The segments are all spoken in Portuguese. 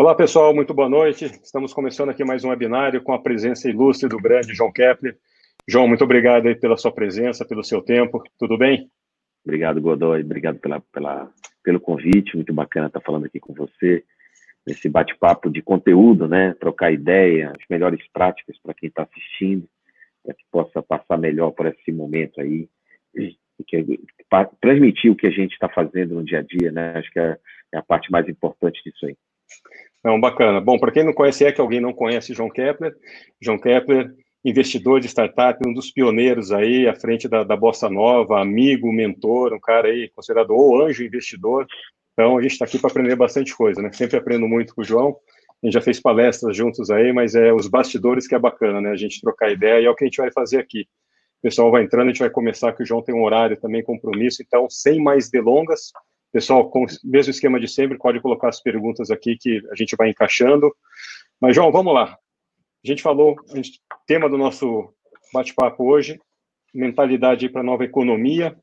Olá, pessoal, muito boa noite. Estamos começando aqui mais um webinário com a presença ilustre do grande João Kepler. João, muito obrigado aí pela sua presença, pelo seu tempo. Tudo bem? Obrigado, Godoy. Obrigado pela, pela, pelo convite. Muito bacana estar falando aqui com você. Nesse bate-papo de conteúdo, né? Trocar ideia, as melhores práticas para quem está assistindo, para que possa passar melhor por esse momento aí. E que, transmitir o que a gente está fazendo no dia a dia, né? Acho que é, é a parte mais importante disso aí. Não, bacana. Bom, para quem não conhece, é que alguém não conhece João Kepler. João Kepler, investidor de startup, um dos pioneiros aí à frente da, da Bossa Nova, amigo, mentor, um cara aí considerado o anjo investidor. Então, a gente está aqui para aprender bastante coisa, né? Sempre aprendo muito com o João. A gente já fez palestras juntos aí, mas é os bastidores que é bacana, né? A gente trocar ideia e é o que a gente vai fazer aqui. O pessoal vai entrando, a gente vai começar, que o João tem um horário também, compromisso. Então, sem mais delongas, Pessoal, com o mesmo esquema de sempre, pode colocar as perguntas aqui que a gente vai encaixando. Mas, João, vamos lá. A gente falou, a gente, tema do nosso bate-papo hoje, mentalidade para a nova economia.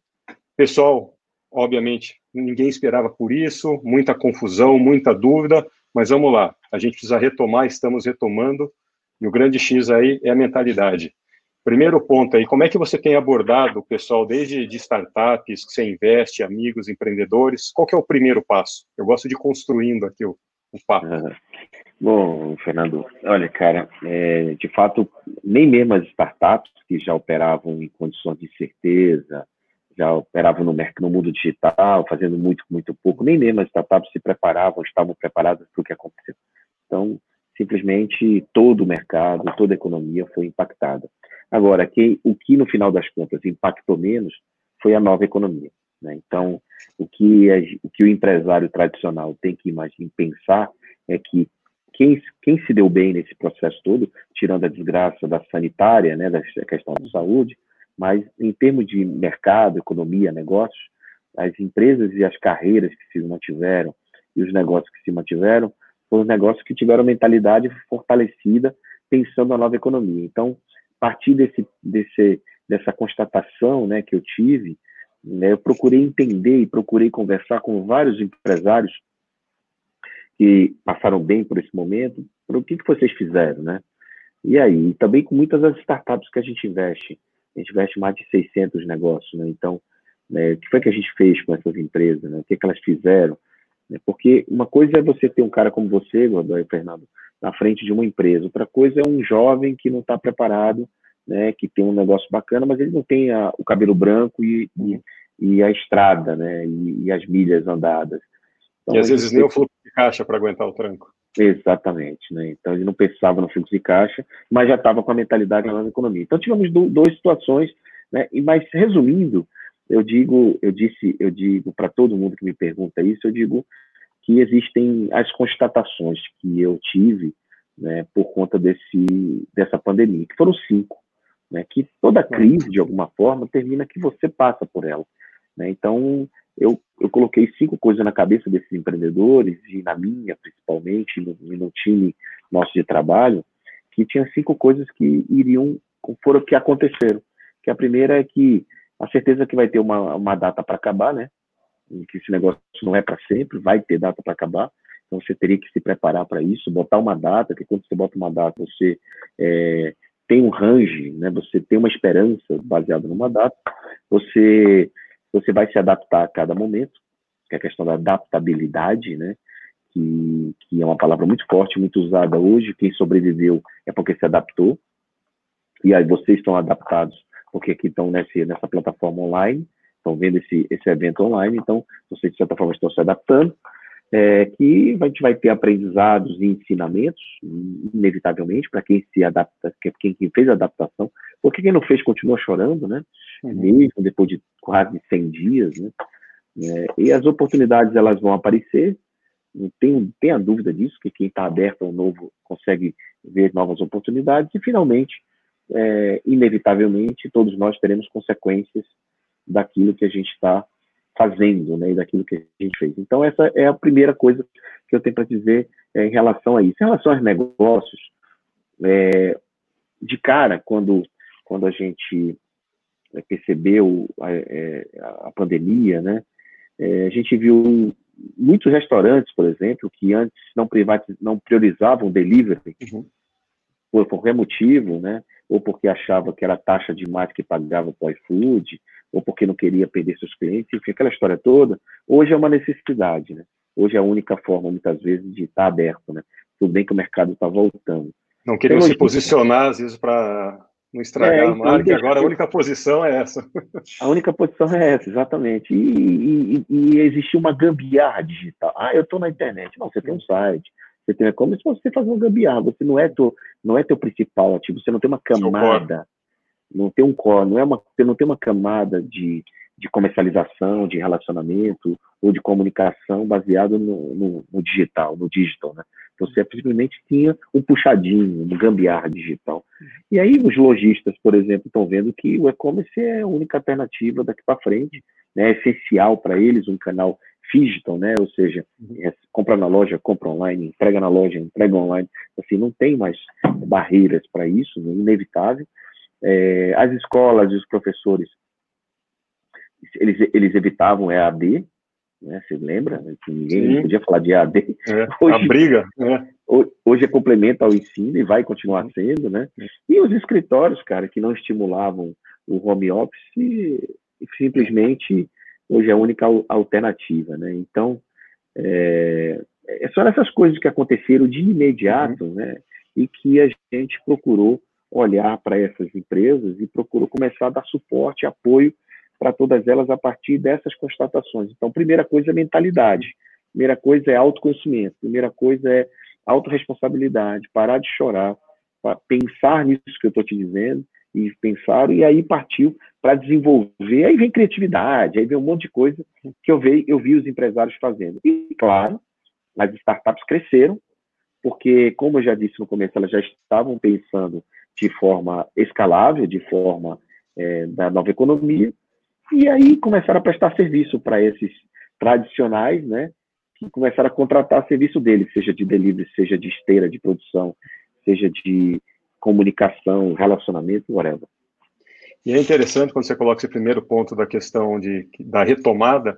Pessoal, obviamente, ninguém esperava por isso, muita confusão, muita dúvida, mas vamos lá. A gente precisa retomar, estamos retomando, e o grande X aí é a mentalidade. Primeiro ponto aí, como é que você tem abordado o pessoal desde de startups, que você investe, amigos, empreendedores? Qual que é o primeiro passo? Eu gosto de construindo aqui o, o papo. Bom, Fernando, olha, cara, é, de fato, nem mesmo as startups que já operavam em condições de certeza, já operavam no, no mundo digital, fazendo muito, muito pouco, nem mesmo as startups se preparavam, estavam preparadas para o que aconteceu. Então, simplesmente todo o mercado, toda a economia foi impactada. Agora, o que no final das contas impactou menos foi a nova economia. Né? Então, o que, é, o que o empresário tradicional tem que imaginar, pensar é que quem, quem se deu bem nesse processo todo, tirando a desgraça da sanitária, né, da questão da saúde, mas em termos de mercado, economia, negócios, as empresas e as carreiras que se mantiveram e os negócios que se mantiveram foram negócios que tiveram mentalidade fortalecida pensando na nova economia. Então, a partir desse, desse, dessa constatação né, que eu tive, né, eu procurei entender e procurei conversar com vários empresários que passaram bem por esse momento, para o que, que vocês fizeram, né? E aí, também com muitas das startups que a gente investe, a gente investe mais de 600 negócios, né? Então, né, o que foi que a gente fez com essas empresas, né? O que, que elas fizeram? Porque uma coisa é você ter um cara como você, Godoy Fernando, na frente de uma empresa. Outra coisa é um jovem que não está preparado, né, que tem um negócio bacana, mas ele não tem a, o cabelo branco e, e, e, a estrada, né, e, e as milhas andadas. Então, e às vezes nem o fluxo de caixa para aguentar o tranco. Exatamente, né? Então ele não pensava no fluxo de caixa, mas já estava com a mentalidade na economia. Então tivemos do, duas situações, né? E mas resumindo, eu digo, eu disse, eu digo para todo mundo que me pergunta isso, eu digo que existem as constatações que eu tive né, por conta desse, dessa pandemia, que foram cinco. Né, que toda crise, de alguma forma, termina que você passa por ela. Né? Então, eu, eu coloquei cinco coisas na cabeça desses empreendedores, e na minha, principalmente, e no, no time nosso de trabalho, que tinha cinco coisas que iriam, foram que aconteceram. Que a primeira é que a certeza que vai ter uma, uma data para acabar, né? Que esse negócio não é para sempre, vai ter data para acabar. Então você teria que se preparar para isso, botar uma data, que quando você bota uma data, você é, tem um range, né? Você tem uma esperança baseada numa data. Você você vai se adaptar a cada momento, que é a questão da adaptabilidade, né? Que, que é uma palavra muito forte, muito usada hoje. Quem sobreviveu é porque se adaptou. E aí vocês estão adaptados porque aqui estão nesse, nessa plataforma online estão vendo esse, esse evento online, então vocês, de certa forma, estão se adaptando, é, que a gente vai ter aprendizados e ensinamentos, inevitavelmente, para quem se adapta, quem, quem fez a adaptação, porque quem não fez continua chorando, né? Uhum. Mesmo depois de quase 100 dias, né? É, e as oportunidades, elas vão aparecer, não tem, tem a dúvida disso, que quem está aberto ao novo consegue ver novas oportunidades, e finalmente, é, inevitavelmente, todos nós teremos consequências daquilo que a gente está fazendo, né, e daquilo que a gente fez. Então, essa é a primeira coisa que eu tenho para dizer é, em relação a isso. Em relação aos negócios, é, de cara, quando, quando a gente percebeu a, é, a pandemia, né, é, a gente viu muitos restaurantes, por exemplo, que antes não, não priorizavam delivery, uhum. por qualquer motivo, né? ou porque achava que era taxa demais que pagava para o iFood, ou porque não queria perder seus clientes, enfim, aquela história toda, hoje é uma necessidade, né? Hoje é a única forma, muitas vezes, de estar aberto, né? Tudo bem que o mercado está voltando. Não queriam se posicionar, às vezes, para não estragar é, então, a marca, agora a única posição é essa. A única posição é essa, exatamente. E, e, e existe uma gambiarra digital. Ah, eu estou na internet. Não, você tem um site, você tem e-commerce, você faz uma gambiarra. Você não é teu, não é teu principal ativo, você não tem uma camada, não tem um core, não é uma, você não tem uma camada de, de comercialização, de relacionamento ou de comunicação baseado no, no, no digital, no digital, né? Você simplesmente tinha um puxadinho, um gambiarra digital. E aí os lojistas, por exemplo, estão vendo que o e-commerce é a única alternativa daqui para frente, né? é essencial para eles, um canal digital, né? Ou seja, uhum. é, compra na loja, compra online, entrega na loja, entrega online. Assim, não tem mais barreiras para isso, né? inevitável. É, as escolas e os professores, eles, eles evitavam EAD, né? Você lembra que ninguém Sim. podia falar de EAD? É, hoje, a briga. É. Hoje é complemento ao ensino e vai continuar sendo, né? E os escritórios, cara, que não estimulavam o home office, simplesmente hoje é a única alternativa, né? Então, é, é só essas coisas que aconteceram de imediato, uhum. né? E que a gente procurou olhar para essas empresas e procurou começar a dar suporte, apoio para todas elas a partir dessas constatações. Então, primeira coisa é mentalidade, primeira coisa é autoconhecimento, primeira coisa é autorresponsabilidade, parar de chorar, pensar nisso que eu estou te dizendo, e pensar, e aí partiu para desenvolver, aí vem criatividade, aí vem um monte de coisa que eu vi, eu vi os empresários fazendo. E, claro, as startups cresceram, porque, como eu já disse no começo, elas já estavam pensando de forma escalável, de forma é, da nova economia, e aí começaram a prestar serviço para esses tradicionais, né? Que começaram a contratar serviço deles, seja de delivery, seja de esteira de produção, seja de comunicação, relacionamento, whatever. E é interessante quando você coloca esse primeiro ponto da questão de, da retomada,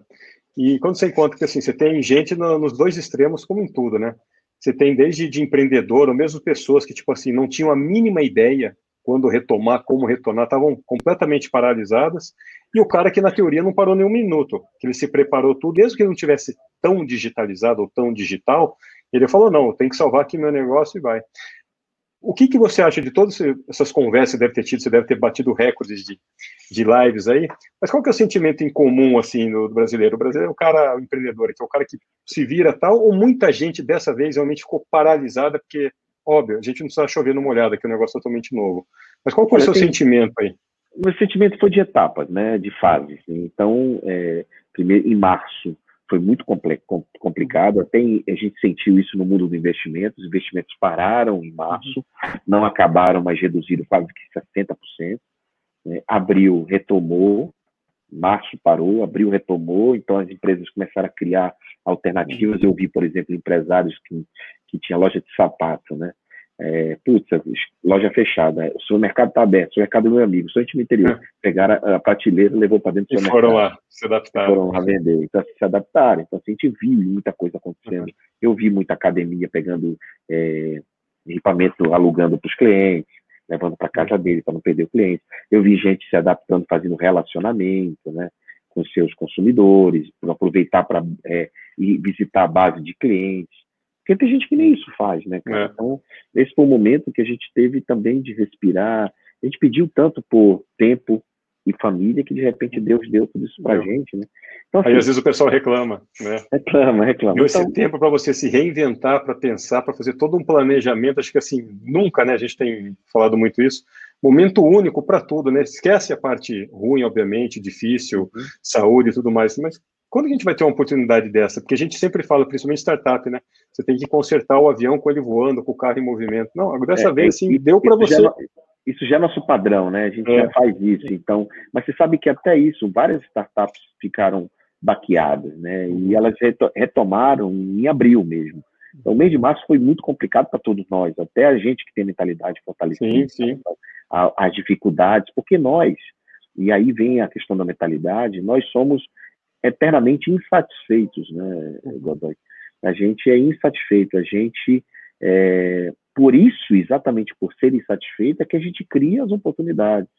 e quando você encontra que assim, você tem gente no, nos dois extremos como em tudo, né? Você tem desde de empreendedor, ou mesmo pessoas que, tipo assim, não tinham a mínima ideia quando retomar, como retornar, estavam completamente paralisadas, e o cara que na teoria não parou nem um minuto, que ele se preparou tudo, mesmo que ele não tivesse tão digitalizado ou tão digital, ele falou, não, tem que salvar aqui meu negócio e vai. O que, que você acha de todas essas conversas que deve ter tido, você deve ter batido recordes de, de lives aí, mas qual que é o sentimento em comum, assim, do, brasileiro? O brasileiro é o cara o empreendedor, que é o cara que se vira tal, ou muita gente dessa vez realmente ficou paralisada porque Óbvio, a gente não precisa chover numa olhada, que é um negócio totalmente novo. Mas qual foi o seu sentimento aí? O meu sentimento foi de etapas, né, de fases. Então, é, primeiro, em março, foi muito complicado, até a gente sentiu isso no mundo do investimento, os investimentos pararam em março, não acabaram, mas reduziram quase que 60%. Né? Abril retomou, março parou, abril retomou, então as empresas começaram a criar alternativas. Eu vi, por exemplo, empresários que, que tinham loja de sapato, né? É, putz, loja fechada, o seu mercado está aberto, o seu mercado é meu amigo, a gente no interior. É. Pegaram a, a prateleira, levou para dentro do seu foram mercado. Foram lá, se adaptaram. Foram lá vender. Então, se adaptaram. Então, assim, a gente viu muita coisa acontecendo. Uhum. Eu vi muita academia pegando é, equipamento, alugando para os clientes, levando para casa dele para não perder o cliente. Eu vi gente se adaptando, fazendo relacionamento, né? com seus consumidores, para aproveitar para é, visitar a base de clientes. Porque tem gente que nem isso faz, né, cara? É. Então, esse foi o momento que a gente teve também de respirar. A gente pediu tanto por tempo e família que de repente Deus deu tudo isso pra gente, né? Então, assim, Aí às vezes o pessoal reclama, né? Reclama, reclama. Esse então, tempo para você se reinventar, para pensar, para fazer todo um planejamento, acho que assim, nunca, né? A gente tem falado muito isso. Momento único para tudo, né? Esquece a parte ruim, obviamente, difícil, uhum. saúde e tudo mais, mas quando a gente vai ter uma oportunidade dessa? Porque a gente sempre fala, principalmente startup, né? Você tem que consertar o avião com ele voando, com o carro em movimento. Não, dessa é, vez, assim, deu para você. Já, isso já é nosso padrão, né? A gente é. já faz isso. Então, mas você sabe que até isso, várias startups ficaram baqueadas, né? E uhum. elas retomaram em abril mesmo. Então, o mês de março foi muito complicado para todos nós, até a gente que tem mentalidade fortalecida, sim, sim. as dificuldades, porque nós, e aí vem a questão da mentalidade, nós somos eternamente insatisfeitos, né, Godoy? A gente é insatisfeito, a gente, é, por isso, exatamente por ser insatisfeito, é que a gente cria as oportunidades.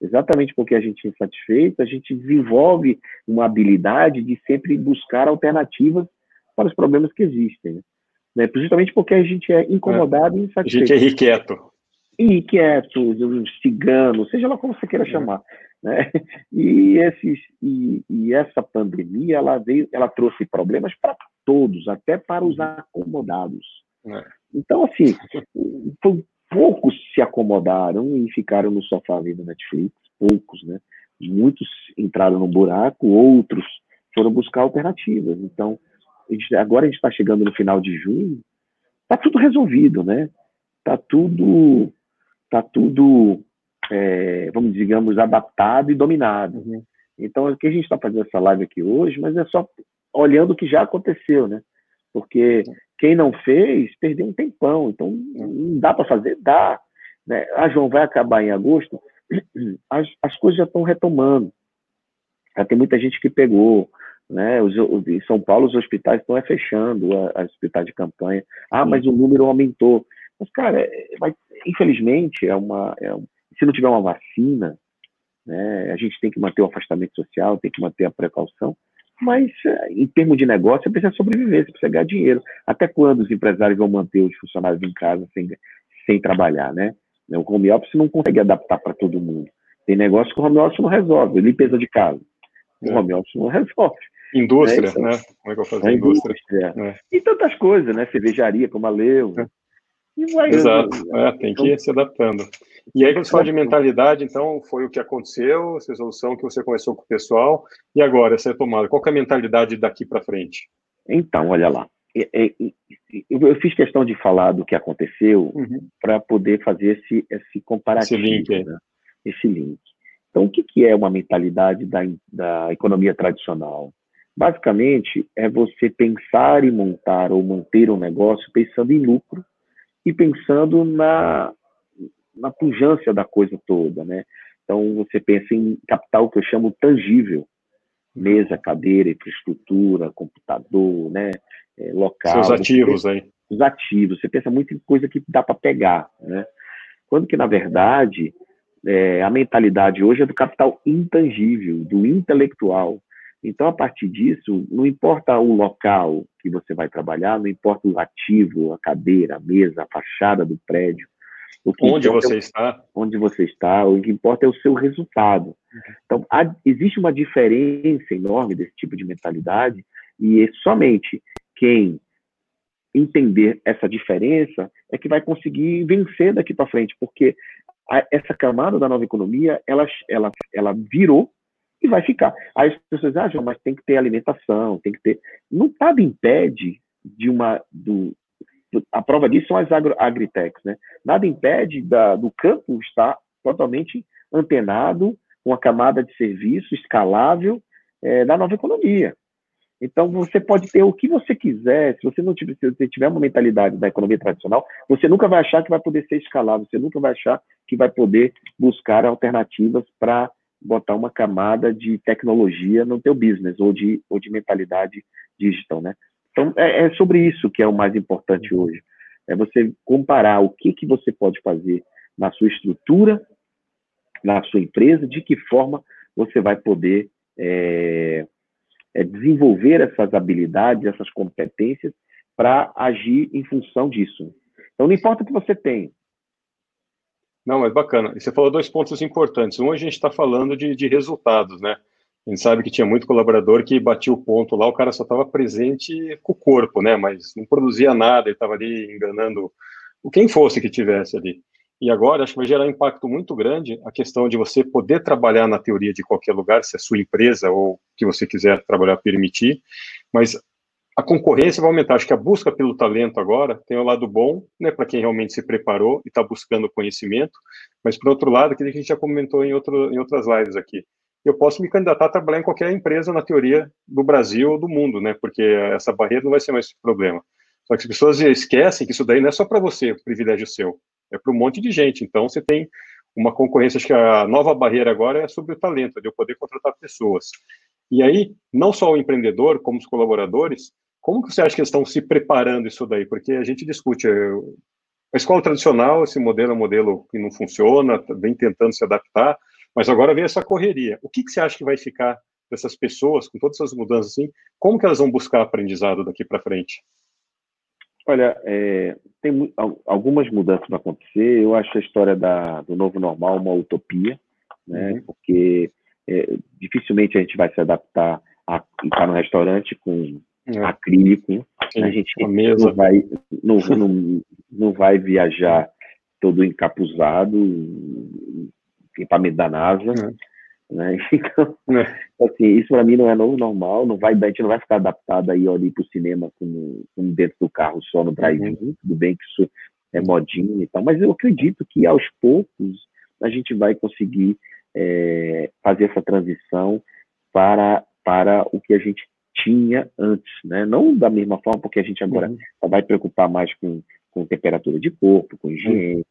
Exatamente porque a gente é insatisfeito, a gente desenvolve uma habilidade de sempre buscar alternativas para os problemas que existem. Né? Justamente porque a gente é incomodado é. e insatisfeito. A gente é irrequieto. Irrequieto, cigano, seja lá como você queira é. chamar. Né? E, esses, e, e, essa pandemia ela veio, ela trouxe problemas para todos, até para os acomodados. É. Então, assim, poucos se acomodaram e ficaram no sofá vendo Netflix, poucos, né? Muitos entraram no buraco, outros foram buscar alternativas. Então, a gente, agora a gente está chegando no final de junho, está tudo resolvido, né? Está tudo, tá tudo é, vamos digamos, adaptado e dominado. Uhum. Então, o que a gente está fazendo essa live aqui hoje, mas é só olhando o que já aconteceu, né? Porque quem não fez, perdeu um tempão. Então, não dá para fazer? Dá. Né? Ah, João, vai acabar em agosto? As, as coisas já estão retomando. Já tem muita gente que pegou. Né? Os, os, em São Paulo, os hospitais estão é fechando, a, a hospital de campanha. Ah, mas o número aumentou. Mas, cara, é, mas, infelizmente, é uma, é, se não tiver uma vacina, né, a gente tem que manter o afastamento social, tem que manter a precaução, mas eh, em termos de negócio, você precisa sobreviver, você precisa ganhar dinheiro. Até quando os empresários vão manter os funcionários em casa sem, sem trabalhar, né? O home office não consegue adaptar para todo mundo. Tem negócio que o home office não resolve, limpeza de casa. O é. home office não resolve. Indústria, né? Então, né? Como é que eu faço a indústria? indústria. É. E tantas coisas, né? Cervejaria, como a Leu. É. Exato, é, tem que ir se adaptando. E aí, quando você fala de mentalidade, então, foi o que aconteceu, essa resolução que você conversou com o pessoal, e agora, essa tomada, qual é a mentalidade daqui para frente? Então, olha lá, eu fiz questão de falar do que aconteceu uhum. para poder fazer esse, esse comparativo, esse link. Né? esse link. Então, o que, que é uma mentalidade da, da economia tradicional? Basicamente, é você pensar e montar ou manter um negócio pensando em lucro e pensando na, na pujança da coisa toda, né? Então, você pensa em capital que eu chamo tangível, mesa, cadeira, infraestrutura, computador, né? É, local. Seus ativos pensa, aí. Os ativos. Você pensa muito em coisa que dá para pegar, né? Quando que, na verdade, é, a mentalidade hoje é do capital intangível, do intelectual. Então, a partir disso, não importa o local que você vai trabalhar, não importa o ativo, a cadeira, a mesa, a fachada do prédio. onde você é o, está. Onde você está, o que importa é o seu resultado. Uhum. Então, há, existe uma diferença enorme desse tipo de mentalidade e é somente quem entender essa diferença é que vai conseguir vencer daqui para frente, porque a, essa camada da nova economia, ela, ela, ela virou e vai ficar. Aí as pessoas acham, ah, mas tem que ter alimentação, tem que ter. Não nada impede de uma. Do, a prova disso são as agro, agritechs, né? Nada impede da, do campo estar totalmente antenado com a camada de serviço escalável é, da nova economia. Então, você pode ter o que você quiser, se você não tiver, se você tiver uma mentalidade da economia tradicional, você nunca vai achar que vai poder ser escalável, você nunca vai achar que vai poder buscar alternativas para botar uma camada de tecnologia no teu business ou de, ou de mentalidade digital, né? Então, é, é sobre isso que é o mais importante uhum. hoje. É você comparar o que, que você pode fazer na sua estrutura, na sua empresa, de que forma você vai poder é, é desenvolver essas habilidades, essas competências para agir em função disso. Então, não importa o que você tem, não, mas bacana. E você falou dois pontos importantes. Um, a gente está falando de, de resultados, né? A gente sabe que tinha muito colaborador que batia o ponto lá, o cara só estava presente com o corpo, né? Mas não produzia nada, ele estava ali enganando o quem fosse que tivesse ali. E agora acho que vai gerar um impacto muito grande a questão de você poder trabalhar na teoria de qualquer lugar, se é sua empresa ou que você quiser trabalhar permitir, mas a concorrência vai aumentar. Acho que a busca pelo talento agora tem o um lado bom, né, para quem realmente se preparou e está buscando conhecimento, mas, por outro lado, aquilo que a gente já comentou em, outro, em outras lives aqui, eu posso me candidatar a trabalhar em qualquer empresa, na teoria, do Brasil ou do mundo, né, porque essa barreira não vai ser mais problema. Só que as pessoas esquecem que isso daí não é só para você, o privilégio seu, é para um monte de gente. Então, você tem uma concorrência, acho que a nova barreira agora é sobre o talento, de eu poder contratar pessoas. E aí, não só o empreendedor, como os colaboradores, como que você acha que eles estão se preparando isso daí? Porque a gente discute a escola tradicional, esse modelo é um modelo que não funciona, vem tentando se adaptar, mas agora vem essa correria. O que, que você acha que vai ficar dessas pessoas, com todas essas mudanças assim, como que elas vão buscar aprendizado daqui para frente? Olha, é, tem algumas mudanças para acontecer. Eu acho a história da, do novo normal uma utopia, né? Uhum. Porque é, dificilmente a gente vai se adaptar a estar no restaurante com é. acrílico. Sim, a gente não vai, não, não, não vai viajar todo encapuzado, equipamento da NASA. É. Né? Então, é. assim, isso para mim não é novo normal, não vai, a gente não vai ficar adaptado aí ali para o cinema com, com, dentro do carro só no drive-in, uhum. tudo bem que isso é modinha e tal, mas eu acredito que aos poucos a gente vai conseguir é, fazer essa transição para, para o que a gente tinha antes, né? Não da mesma forma, porque a gente agora uhum. vai preocupar mais com, com temperatura de corpo, com higiene, uhum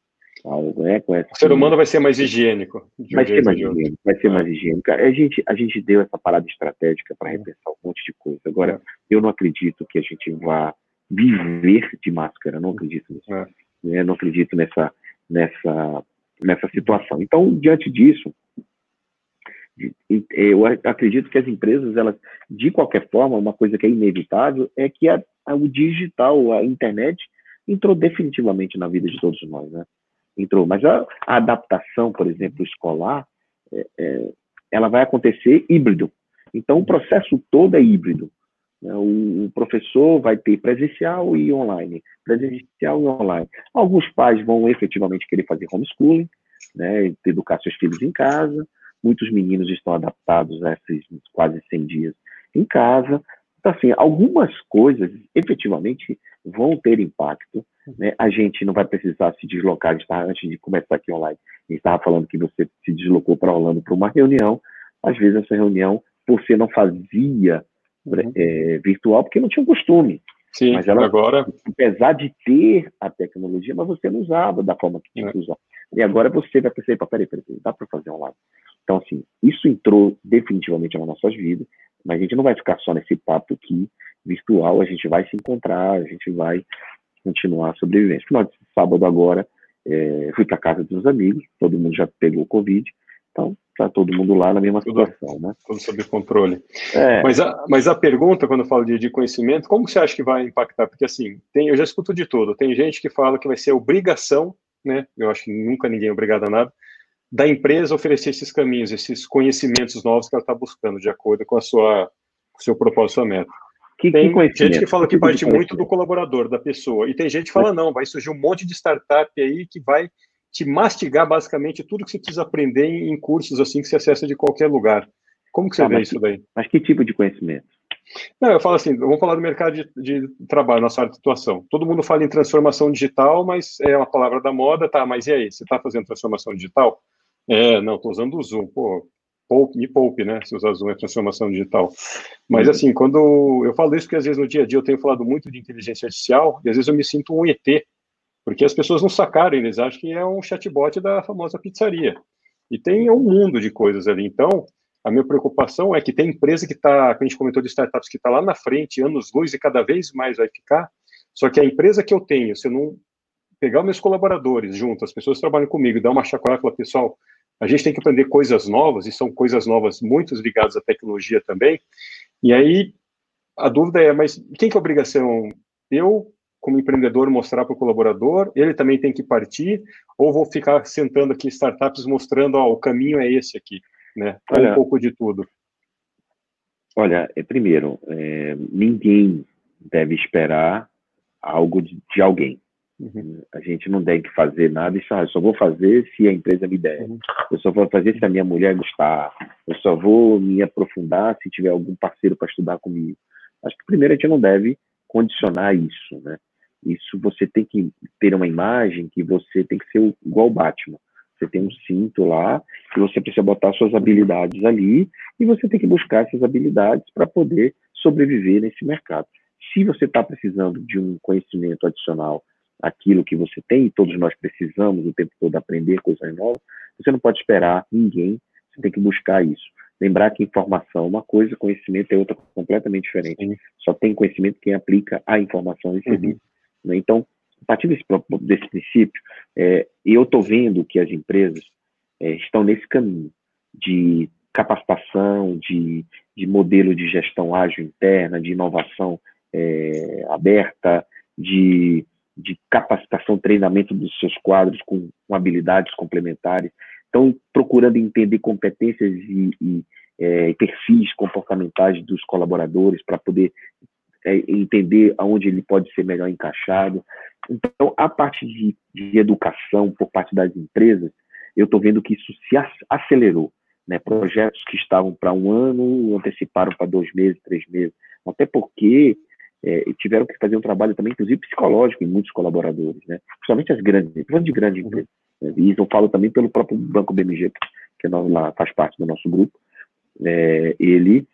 algo, né? Com essa, o ser humano vai ser mais higiênico. Vai ser mais higiênico, vai ser mais higiênico. A gente, a gente deu essa parada estratégica para repensar um monte de coisa. Agora, é. eu não acredito que a gente vá viver de máscara, não acredito nisso. É. Né? Não acredito nessa, nessa, nessa situação. Então, diante disso, eu acredito que as empresas, elas, de qualquer forma, uma coisa que é inevitável é que a, a, o digital, a internet, entrou definitivamente na vida de todos nós, né? entrou. Mas a, a adaptação, por exemplo, escolar, é, é, ela vai acontecer híbrido. Então, o processo todo é híbrido. Né? O, o, professor vai ter presencial e online, presencial e online. Alguns pais vão efetivamente querer fazer homeschooling, né, educar seus filhos em casa. Muitos meninos estão adaptados a esses quase 100 dias em casa. Então, assim, algumas coisas efetivamente vão ter impacto. Né? A gente não vai precisar se deslocar. Está, antes de começar aqui online, a gente estava falando que você se deslocou para Orlando para uma reunião. Às vezes, essa reunião você não fazia uhum. é, virtual porque não tinha o costume. Sim, mas ela, agora. Apesar de ter a tecnologia, mas você não usava da forma que tinha é. que usar. E agora você vai perceber, peraí, peraí, peraí dá para fazer online. Então, assim, isso entrou definitivamente nas nossas vidas, mas a gente não vai ficar só nesse papo aqui virtual, a gente vai se encontrar, a gente vai continuar a sobrevivência. Final de sábado agora, é, fui para casa dos amigos, todo mundo já pegou Covid, então está todo mundo lá na mesma tudo, situação, né? Tudo sob controle. É. Mas, a, mas a pergunta, quando eu falo de, de conhecimento, como você acha que vai impactar? Porque assim, tem, eu já escuto de tudo. Tem gente que fala que vai ser obrigação, né? Eu acho que nunca ninguém é obrigado a nada, da empresa oferecer esses caminhos, esses conhecimentos novos que ela está buscando, de acordo com a sua, com o seu propósito, sua meta. Que, tem que gente que fala que, que parte muito do colaborador, da pessoa, e tem gente que fala, não, vai surgir um monte de startup aí que vai te mastigar basicamente tudo que você precisa aprender em cursos assim que você acessa de qualquer lugar. Como que você ah, vê isso daí? Mas que tipo de conhecimento? Não, eu falo assim, vamos falar do mercado de, de trabalho, nossa área de situação. Todo mundo fala em transformação digital, mas é uma palavra da moda, tá, mas e aí, você está fazendo transformação digital? É, não, estou usando o Zoom, pô, poupe, me poupe, né? Se usar Zoom é transformação digital. Mas uhum. assim, quando eu falo isso, porque às vezes no dia a dia eu tenho falado muito de inteligência artificial, e às vezes eu me sinto um ET, porque as pessoas não sacaram, eles acham que é um chatbot da famosa pizzaria. E tem um mundo de coisas ali. Então, a minha preocupação é que tem empresa que está, que a gente comentou de startups, que está lá na frente, anos luz, e cada vez mais vai ficar. Só que a empresa que eu tenho, se eu não pegar meus colaboradores junto, as pessoas que trabalham comigo, dar uma chacoalhada e falar, pessoal, a gente tem que aprender coisas novas, e são coisas novas muito ligadas à tecnologia também. E aí, a dúvida é, mas quem que é a obrigação? Eu, como empreendedor, mostrar para o colaborador, ele também tem que partir, ou vou ficar sentando aqui startups mostrando, ó, o caminho é esse aqui, né? Olha, um pouco de tudo. Olha, é, primeiro, é, ninguém deve esperar algo de, de alguém. Uhum. A gente não tem que fazer nada e só, eu só vou fazer se a empresa me der. Uhum. Eu só vou fazer se a minha mulher gostar. Eu só vou me aprofundar se tiver algum parceiro para estudar comigo. Acho que primeiro a gente não deve condicionar isso, né? Isso você tem que ter uma imagem que você tem que ser igual o Batman. Você tem um cinto lá que você precisa botar suas habilidades ali e você tem que buscar essas habilidades para poder sobreviver nesse mercado. Se você está precisando de um conhecimento adicional aquilo que você tem, e todos nós precisamos o tempo todo aprender coisas novas, você não pode esperar ninguém, você tem que buscar isso. Lembrar que informação é uma coisa, conhecimento é outra completamente diferente. Sim. Só tem conhecimento quem aplica a informação recebida. Uhum. Né? Então, a partir desse, desse princípio, é, eu estou vendo que as empresas é, estão nesse caminho de capacitação, de, de modelo de gestão ágil interna, de inovação é, aberta, de, de capacitação, treinamento dos seus quadros com, com habilidades complementares. Estão procurando entender competências e, e é, perfis comportamentais dos colaboradores para poder é, entender aonde ele pode ser melhor encaixado. Então, a parte de, de educação por parte das empresas, eu estou vendo que isso se acelerou. Né? Projetos que estavam para um ano anteciparam para dois meses, três meses, até porque é, tiveram que fazer um trabalho também, inclusive psicológico, em muitos colaboradores, né? principalmente as grandes, falando de grandes empresas. Né? E isso eu falo também pelo próprio Banco BMG, que é lá faz parte do nosso grupo. É, ele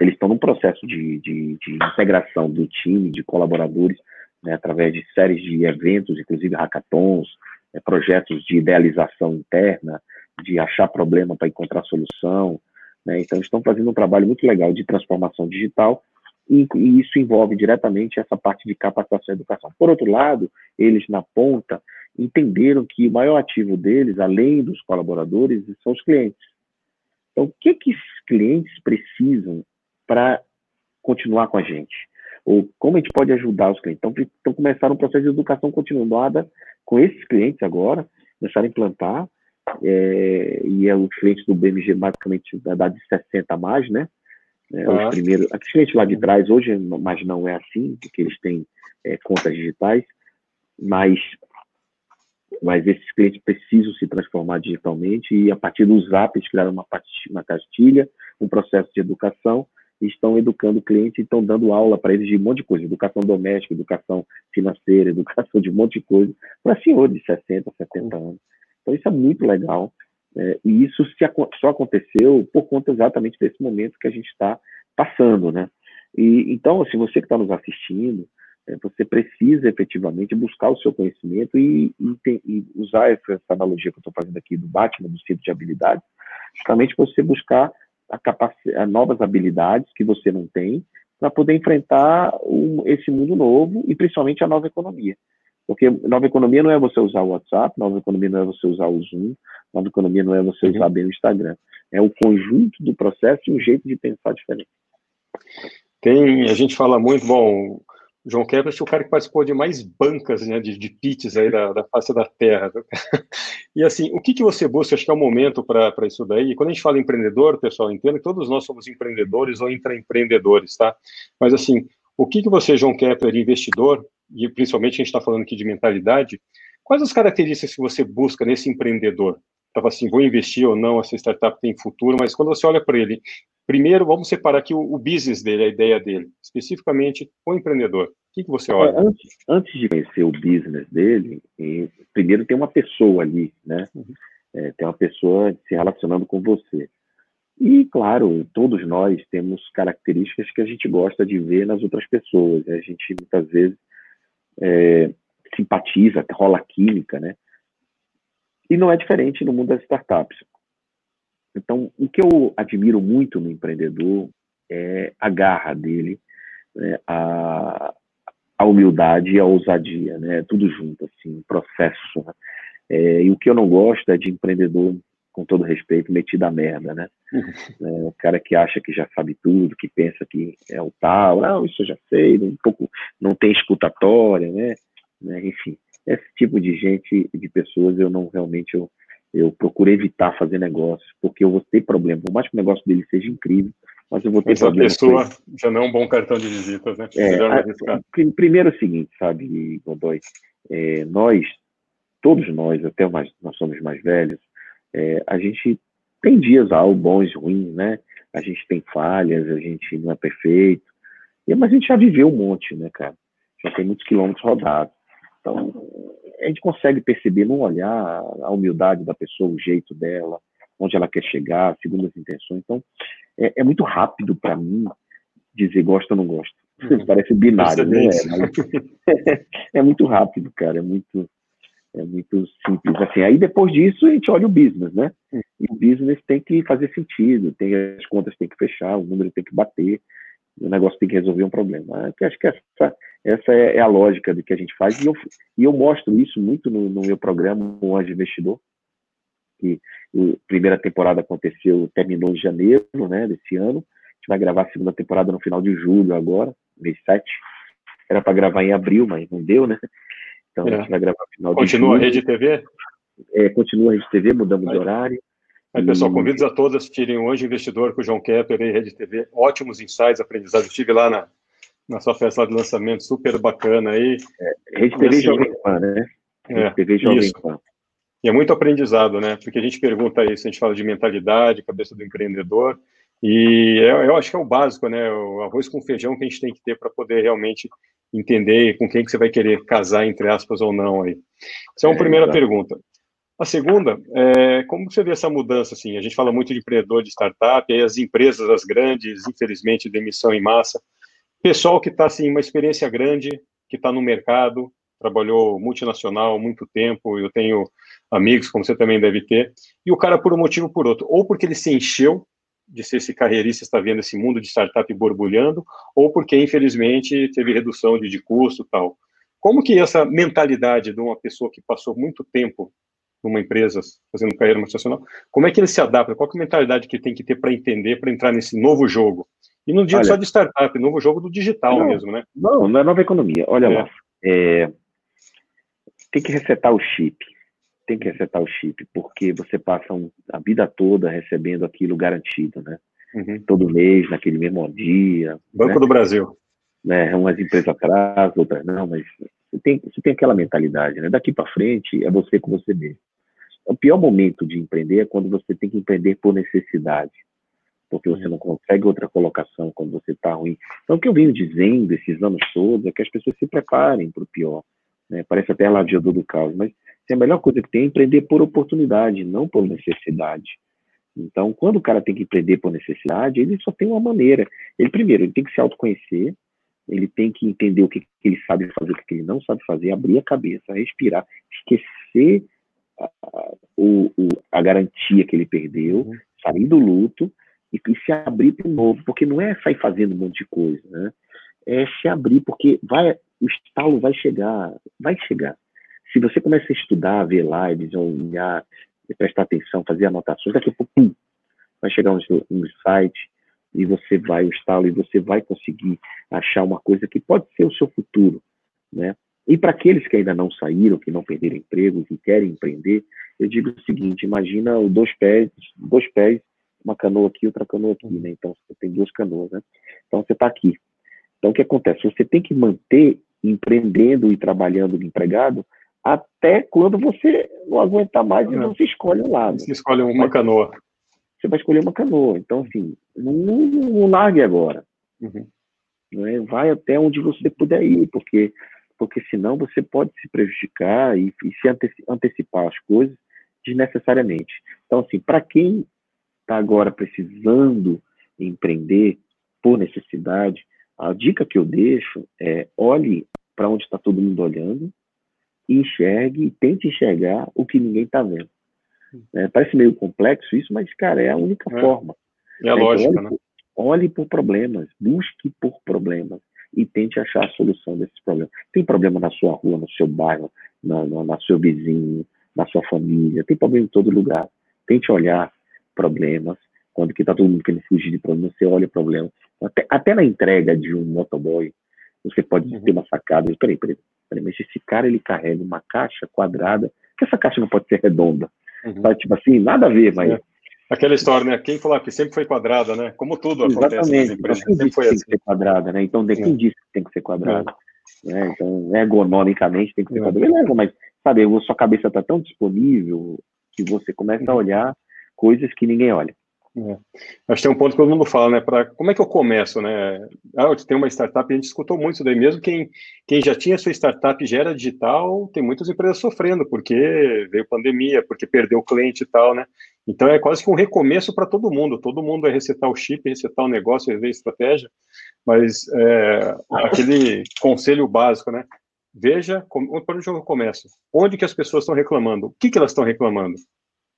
eles estão num processo de, de, de, integração do time, de colaboradores, né, através de séries de eventos, inclusive hackathons, é, projetos de idealização interna, de achar problema para encontrar solução. Né, então, estão fazendo um trabalho muito legal de transformação digital e, e, isso envolve diretamente essa parte de capacitação e educação. Por outro lado, eles na ponta entenderam que o maior ativo deles, além dos colaboradores, são os clientes. Então, o que, que esses clientes precisam para continuar com a gente? Ou como a gente pode ajudar os clientes? Então, então começaram um processo de educação continuada com esses clientes agora, começaram a implantar, é, e é os clientes do BMG basicamente da idade de 60 a mais, né? É, ah. Os primeiros, aqueles clientes lá de trás, hoje, mas não é assim, porque eles têm é, contas digitais, mas, mas esses clientes precisam se transformar digitalmente e a partir do Zap eles criaram uma, uma castilha, um processo de educação estão educando o cliente e estão dando aula para eles de um monte de coisa, educação doméstica, educação financeira, educação de um monte de coisa, para senhores de 60, 70 anos. Então isso é muito legal. É, e isso se, só aconteceu por conta exatamente desse momento que a gente está passando, né? E, então, assim, você que está nos assistindo, é, você precisa efetivamente buscar o seu conhecimento e, e, tem, e usar essa, essa, analogia que eu estou fazendo aqui do Batman, do cinto de habilidades, justamente você buscar a novas habilidades que você não tem para poder enfrentar um, esse mundo novo e principalmente a nova economia. Porque nova economia não é você usar o WhatsApp, nova economia não é você usar o Zoom, nova economia não é você usar bem o Instagram. É o conjunto do processo e um jeito de pensar diferente. Tem, a gente fala muito, bom, João Kepler é o cara que participou de mais bancas né, de, de pitches aí da, da face da Terra. E assim, o que, que você busca? Acho que é o momento para isso daí. E quando a gente fala empreendedor, pessoal, entenda que todos nós somos empreendedores ou intraempreendedores, tá? Mas assim, o que, que você, João Kepler, investidor, e principalmente a gente está falando aqui de mentalidade, quais as características que você busca nesse empreendedor? Estava assim, vou investir ou não, essa startup tem futuro, mas quando você olha para ele, primeiro vamos separar aqui o, o, business dele, a ideia dele, especificamente o empreendedor. O que, que você olha? Antes, antes, de conhecer o business dele, primeiro tem uma pessoa ali, né? Uhum. É, tem uma pessoa se relacionando com você. E, claro, todos nós temos características que a gente gosta de ver nas outras pessoas. A gente, muitas vezes, é, simpatiza, rola química, né? E não é diferente no mundo das startups. Então, o que eu admiro muito no empreendedor é a garra dele, né? a, a humildade e a ousadia, né? Tudo junto, assim, processo. Né? É, e o que eu não gosto é de empreendedor, com todo respeito, metido a merda, né? É, o cara que acha que já sabe tudo, que pensa que é o tal, não, isso eu já sei, um pouco não tem escutatória, né? né? Enfim, esse tipo de gente, de pessoas, eu não realmente eu, eu procuro evitar fazer negócios, porque eu vou ter problema. Por mais que o negócio dele seja incrível, mas eu vou ter problema. Essa pessoa já não é um bom cartão de visitas, né? É, a, primeiro é o seguinte, sabe, Godoy? É, nós, todos nós, até mais, nós somos mais velhos, é, a gente tem dias algo bons e ruins, né? A gente tem falhas, a gente não é perfeito, mas a gente já viveu um monte, né, cara? Já tem muitos quilômetros rodados. Então, a gente consegue perceber no olhar a humildade da pessoa, o jeito dela, onde ela quer chegar, segundo as intenções. Então, é, é muito rápido para mim dizer gosta ou não gosta. Uhum. Parece binário, né? É, é muito rápido, cara. É muito. É muito simples. Assim, aí depois disso a gente olha o business, né? E o business tem que fazer sentido, tem as contas tem que fechar, o número tem que bater, o negócio tem que resolver um problema. É acho que essa, essa é, é a lógica do que a gente faz e eu, e eu mostro isso muito no, no meu programa, o Anjo Investidor, que a primeira temporada aconteceu, terminou em janeiro, né, desse ano. A gente vai gravar a segunda temporada no final de julho agora, mês 7. Era para gravar em abril, mas não deu, né? Então é. a gente vai gravar no final Continua de a Rede TV? É, continua a Rede TV, mudamos aí, de horário. Aí, pessoal, e... convido a todos a assistirem hoje Investidor com o João Kepler e Rede TV. Ótimos insights, aprendizados. Estive lá na, na sua festa de lançamento, super bacana aí. É, Rede TV assim, Jovem Pan, né? Rede é, TV Jovem. Pan. E é muito aprendizado, né? Porque a gente pergunta isso, a gente fala de mentalidade, cabeça do empreendedor, e eu, eu acho que é o básico, né? O arroz com feijão que a gente tem que ter para poder realmente entender com quem que você vai querer casar, entre aspas, ou não aí. Essa é uma é, primeira pergunta. A segunda, é, como você vê essa mudança, assim, a gente fala muito de empreendedor, de startup, aí as empresas, as grandes, infelizmente, demissão em massa, pessoal que está, assim, uma experiência grande, que está no mercado, trabalhou multinacional muito tempo, eu tenho amigos, como você também deve ter, e o cara, por um motivo ou por outro, ou porque ele se encheu de ser esse carreirista, está vendo esse mundo de startup borbulhando, ou porque, infelizmente, teve redução de, de custo tal. Como que essa mentalidade de uma pessoa que passou muito tempo numa empresa fazendo carreira multinacional, como é que ele se adapta? Qual é a mentalidade que ele tem que ter para entender, para entrar nesse novo jogo? E não digo Olha, só de startup, novo jogo do digital não, mesmo, né? Não, não é nova economia. Olha é. lá, é, tem que resetar o chip tem que resetar o chip, porque você passa um, a vida toda recebendo aquilo garantido, né? Uhum. Todo mês, naquele mesmo dia. Banco né? do Brasil. Né? Umas empresas atrás, outras não, mas você tem, você tem aquela mentalidade, né? Daqui para frente é você com você mesmo. O pior momento de empreender é quando você tem que empreender por necessidade, porque você não consegue outra colocação quando você está ruim. Então, o que eu venho dizendo esses anos todos é que as pessoas se preparem para o pior. Né? Parece até ladeador do caos, mas a melhor coisa que tem é empreender por oportunidade, não por necessidade. Então, quando o cara tem que empreender por necessidade, ele só tem uma maneira. Ele, primeiro, ele tem que se autoconhecer, ele tem que entender o que, que ele sabe fazer, o que, que ele não sabe fazer, abrir a cabeça, respirar, esquecer a, o, a garantia que ele perdeu, uhum. sair do luto e, e se abrir para o novo, porque não é sair fazendo um monte de coisa, né? É se abrir, porque vai, o estalo vai chegar, vai chegar se você começa a estudar, ver lives, olhar, prestar atenção, fazer anotações, daqui a pouco pum, vai chegar um, um site e você vai, o estalo, e você vai conseguir achar uma coisa que pode ser o seu futuro, né? E para aqueles que ainda não saíram, que não perderam emprego, que querem empreender, eu digo o seguinte: imagina o dois pés, dois pés, uma canoa aqui, outra canoa aqui, né? Então você tem duas canoas, né? Então você está aqui. Então o que acontece? Você tem que manter empreendendo e trabalhando de empregado até quando você não aguentar mais e é. você escolhe um lado. Você escolhe uma canoa. Você vai escolher uma canoa. Então, assim, não, não largue agora. Uhum. Né? Vai até onde você puder ir, porque, porque senão você pode se prejudicar e, e se antecipar as coisas desnecessariamente. Então, assim, para quem está agora precisando empreender por necessidade, a dica que eu deixo é olhe para onde está todo mundo olhando, enxergue e tente enxergar o que ninguém está vendo. É, parece meio complexo isso, mas, cara, é a única é. forma. É a lógica, então, olhe, né? Olhe por problemas, busque por problemas e tente achar a solução desses problemas. Tem problema na sua rua, no seu bairro, na, na, na seu vizinho, na sua família, tem problema em todo lugar. Tente olhar problemas. Quando que está todo mundo querendo fugir de problemas, você olha o problema. Até, até na entrega de um motoboy, você pode uhum. ter uma sacada. Peraí, peraí, Mas esse cara ele carrega uma caixa quadrada, que essa caixa não pode ser redonda. Uhum. Tipo assim, nada a ver, mas. É. Aquela história, né? Quem falou que sempre foi quadrada, né? Como tudo Exatamente. acontece empresas. Quem disse que assim. tem que ser quadrada, né? Então, quem é. disse que tem que ser quadrada? É. Né? Então, ergonomicamente tem que ser é. quadrada. Beleza, mas, sabe, a sua cabeça está tão disponível que você começa a uhum. olhar coisas que ninguém olha. É. Acho que tem um ponto que todo mundo fala, né? Pra, como é que eu começo, né? Ah, eu tenho uma startup, a gente escutou muito isso daí mesmo. Quem, quem já tinha sua startup já era digital, tem muitas empresas sofrendo, porque veio pandemia, porque perdeu o cliente e tal, né? Então é quase que um recomeço para todo mundo. Todo mundo vai resetar o chip, resetar o negócio, rever a estratégia. Mas é, aquele conselho básico, né? veja por onde eu começo. Onde que as pessoas estão reclamando? O que, que elas estão reclamando?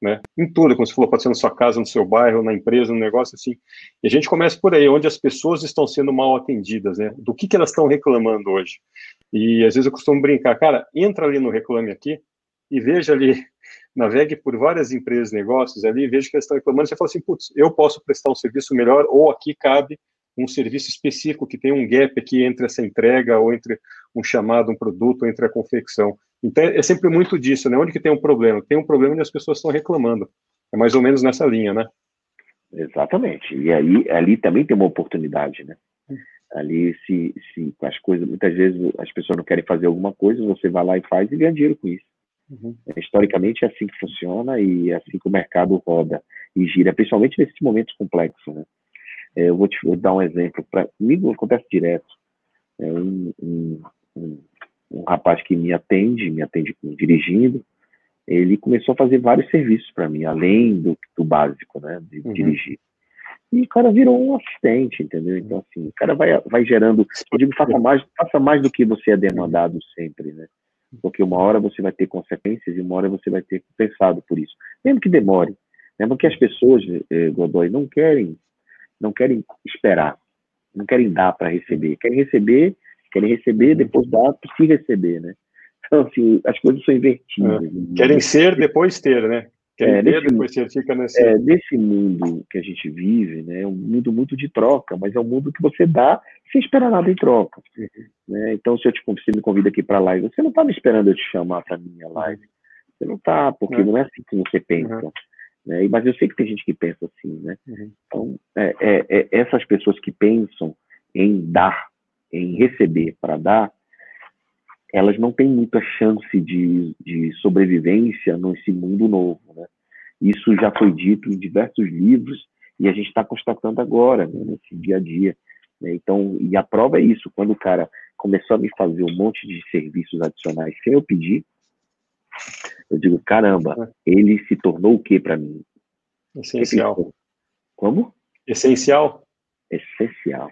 Né? Em tudo, como você falou, pode ser na sua casa, no seu bairro, na empresa, no negócio assim. E a gente começa por aí, onde as pessoas estão sendo mal atendidas, né? Do que, que elas estão reclamando hoje. E às vezes eu costumo brincar, cara, entra ali no Reclame Aqui e veja ali, navegue por várias empresas, negócios ali, e veja que elas estão reclamando. Você fala assim, putz, eu posso prestar um serviço melhor, ou aqui cabe um serviço específico que tem um gap aqui entre essa entrega, ou entre um chamado, um produto, ou entre a confecção. Então, é sempre muito disso, né? Onde que tem um problema? Tem um problema onde as pessoas estão reclamando. É mais ou menos nessa linha, né? Exatamente. E aí, ali também tem uma oportunidade, né? Ali, se, se as coisas, muitas vezes as pessoas não querem fazer alguma coisa, você vai lá e faz e ganha dinheiro com isso. Uhum. É, historicamente é assim que funciona e é assim que o mercado roda e gira, principalmente nesses momentos complexos, né? É, eu vou te vou dar um exemplo. Para comigo acontece direto. É um, um, um, um, rapaz que me atende, me atende dirigindo, ele começou a fazer vários serviços para mim, além do, do básico, né, de uhum. dirigir. E o cara virou um assistente, entendeu? Então, assim, o cara vai, vai gerando. Eu digo, faça mais, faça mais do que você é demandado sempre, né? Porque uma hora você vai ter consequências e uma hora você vai ter pensado por isso. Mesmo que demore. Mesmo que as pessoas, eh, Godoy, não querem não querem esperar, não querem dar para receber, querem receber, querem receber, depois dar para se receber, né? Então, assim, as coisas são invertidas. É. Né? Querem ser, depois ter, né? Querem é, ter, depois ter, fica nesse... É, nesse mundo que a gente vive, né, é um mundo muito de troca, mas é um mundo que você dá sem esperar nada em troca. Uhum. Né? Então, se eu te, você me convida aqui para a live, você não está me esperando eu te chamar para minha live. Você não está, porque uhum. não é assim que você pensa. Uhum. Né? Mas eu sei que tem gente que pensa assim, né? Uhum. Então, é, é, é, essas pessoas que pensam em dar, em receber para dar, elas não têm muita chance de, de sobrevivência nesse mundo novo, né? Isso já foi dito em diversos livros e a gente está constatando agora, né, nesse dia a dia. Né? Então, e a prova é isso, quando o cara começou a me fazer um monte de serviços adicionais sem eu pedir, eu digo, caramba, é. ele se tornou o que para mim? Essencial. Como? Essencial. Essencial.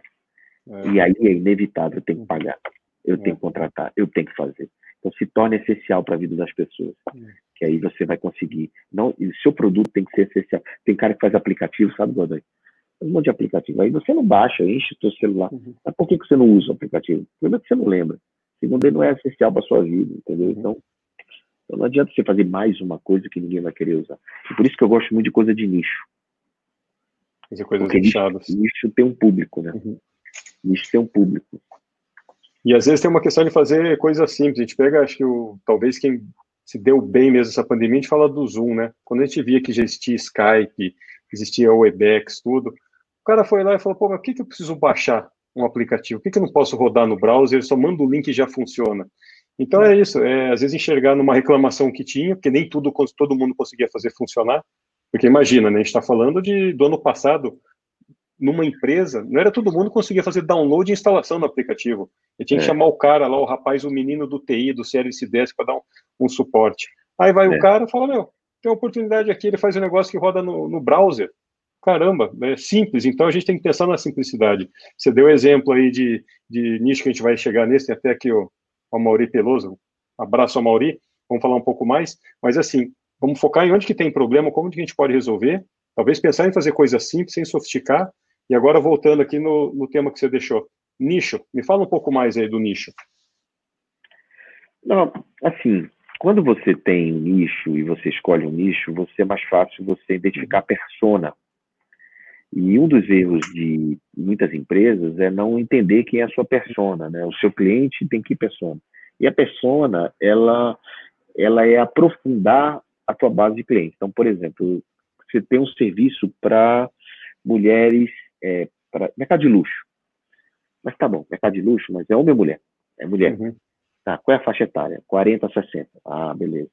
É. E aí é inevitável, eu tenho que pagar, eu é. tenho que contratar, eu tenho que fazer. Então se torna essencial para a vida das pessoas. É. Que aí você vai conseguir. Não, e seu produto tem que ser essencial. Tem cara que faz aplicativo, sabe, Godoy? Um monte de aplicativo. Aí você não baixa, enche o seu celular. Uhum. Mas por que, que você não usa o aplicativo? Primeiro que você não lembra. Segundo, ele não é essencial para sua vida, entendeu? Uhum. Então, então não adianta você fazer mais uma coisa que ninguém vai querer usar. E por isso que eu gosto muito de coisa de nicho. Fazer coisas Porque. Nicho, nicho tem um público, né? Uhum. Nicho tem um público. E às vezes tem uma questão de fazer coisas simples. A gente pega, acho que o, talvez quem se deu bem mesmo essa pandemia, a gente fala do Zoom, né? Quando a gente via que já existia Skype, existia o Webex, tudo, o cara foi lá e falou, pô, mas por que, que eu preciso baixar um aplicativo? Por que, que eu não posso rodar no browser? Só manda o link e já funciona. Então é isso, é, às vezes enxergar numa reclamação que tinha, porque nem tudo todo mundo conseguia fazer funcionar, porque imagina, né, a gente está falando de, do ano passado, numa empresa, não era todo mundo que conseguia fazer download e instalação no aplicativo. Eu tinha que é. chamar o cara lá, o rapaz, o menino do TI, do CLS Desk, para dar um, um, suporte. Aí vai é. o cara e fala, meu, tem uma oportunidade aqui, ele faz um negócio que roda no, no browser. Caramba, é simples, então a gente tem que pensar na simplicidade. Você deu exemplo aí de, de nicho que a gente vai chegar nesse, até aqui o, ao Mauri Peloso. Abraço ao Mauri, vamos falar um pouco mais, mas assim, vamos focar em onde que tem problema, como que a gente pode resolver, talvez pensar em fazer coisas simples, sem sofisticar, e agora voltando aqui no, no tema que você deixou, nicho, me fala um pouco mais aí do nicho. Não, assim, quando você tem um nicho e você escolhe um nicho, você é mais fácil você identificar a persona. E um dos erros de muitas empresas é não entender quem é a sua persona, né? O seu cliente tem que persona. E a persona, ela, ela é aprofundar a tua base de clientes. Então, por exemplo, você tem um serviço para mulheres, é, para mercado de luxo. Mas tá bom, mercado de luxo, mas é homem ou mulher? É mulher. Uhum. Tá, qual é a faixa etária? 40 a 60. Ah, beleza.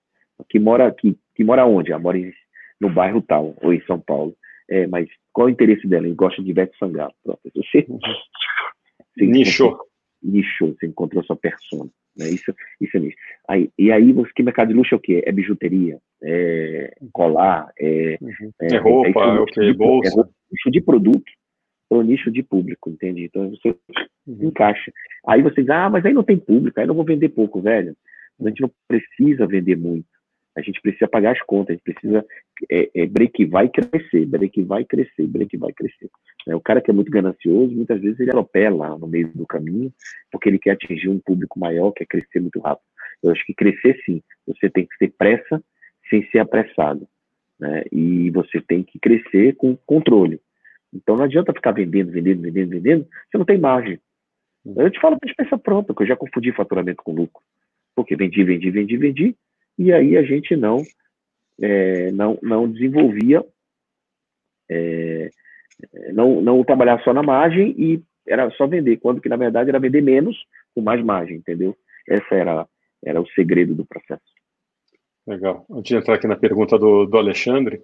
Que mora aqui, que mora onde? Ah, mora em, no bairro tal, ou em São Paulo. É, mas qual é o interesse dela? Ele gosta de Ivete Sangalo. Pronto. Você, uhum. você nicho. Nicho, você encontrou sua persona. Né? Isso, isso é nicho. Aí, e aí, você, que mercado de luxo é o quê? É bijuteria, é colar, é, uhum. é, é, roupa, é, é, o quê? Bolsa. É roupa, nicho de produto. Para o nicho de público, entende? Então você uhum. encaixa. Aí você diz, ah, mas aí não tem público, aí não vou vender pouco, velho. A gente não precisa vender muito. A gente precisa pagar as contas, a gente precisa é, é, break vai crescer, break vai crescer, break vai crescer. É, o cara que é muito ganancioso, muitas vezes ele atropela no meio do caminho, porque ele quer atingir um público maior, quer crescer muito rápido. Eu acho que crescer sim, você tem que ter pressa sem ser apressado. Né? E você tem que crescer com controle. Então não adianta ficar vendendo, vendendo, vendendo, vendendo, você não tem margem. Eu te falo para experiência pronta, que eu já confundi faturamento com lucro. Porque vendi, vendi, vendi, vendi, e aí a gente não, é, não, não desenvolvia, é, não, não trabalhava só na margem e era só vender, quando que na verdade era vender menos com mais margem, entendeu? Essa era, era o segredo do processo. Legal. Antes de entrar aqui na pergunta do, do Alexandre,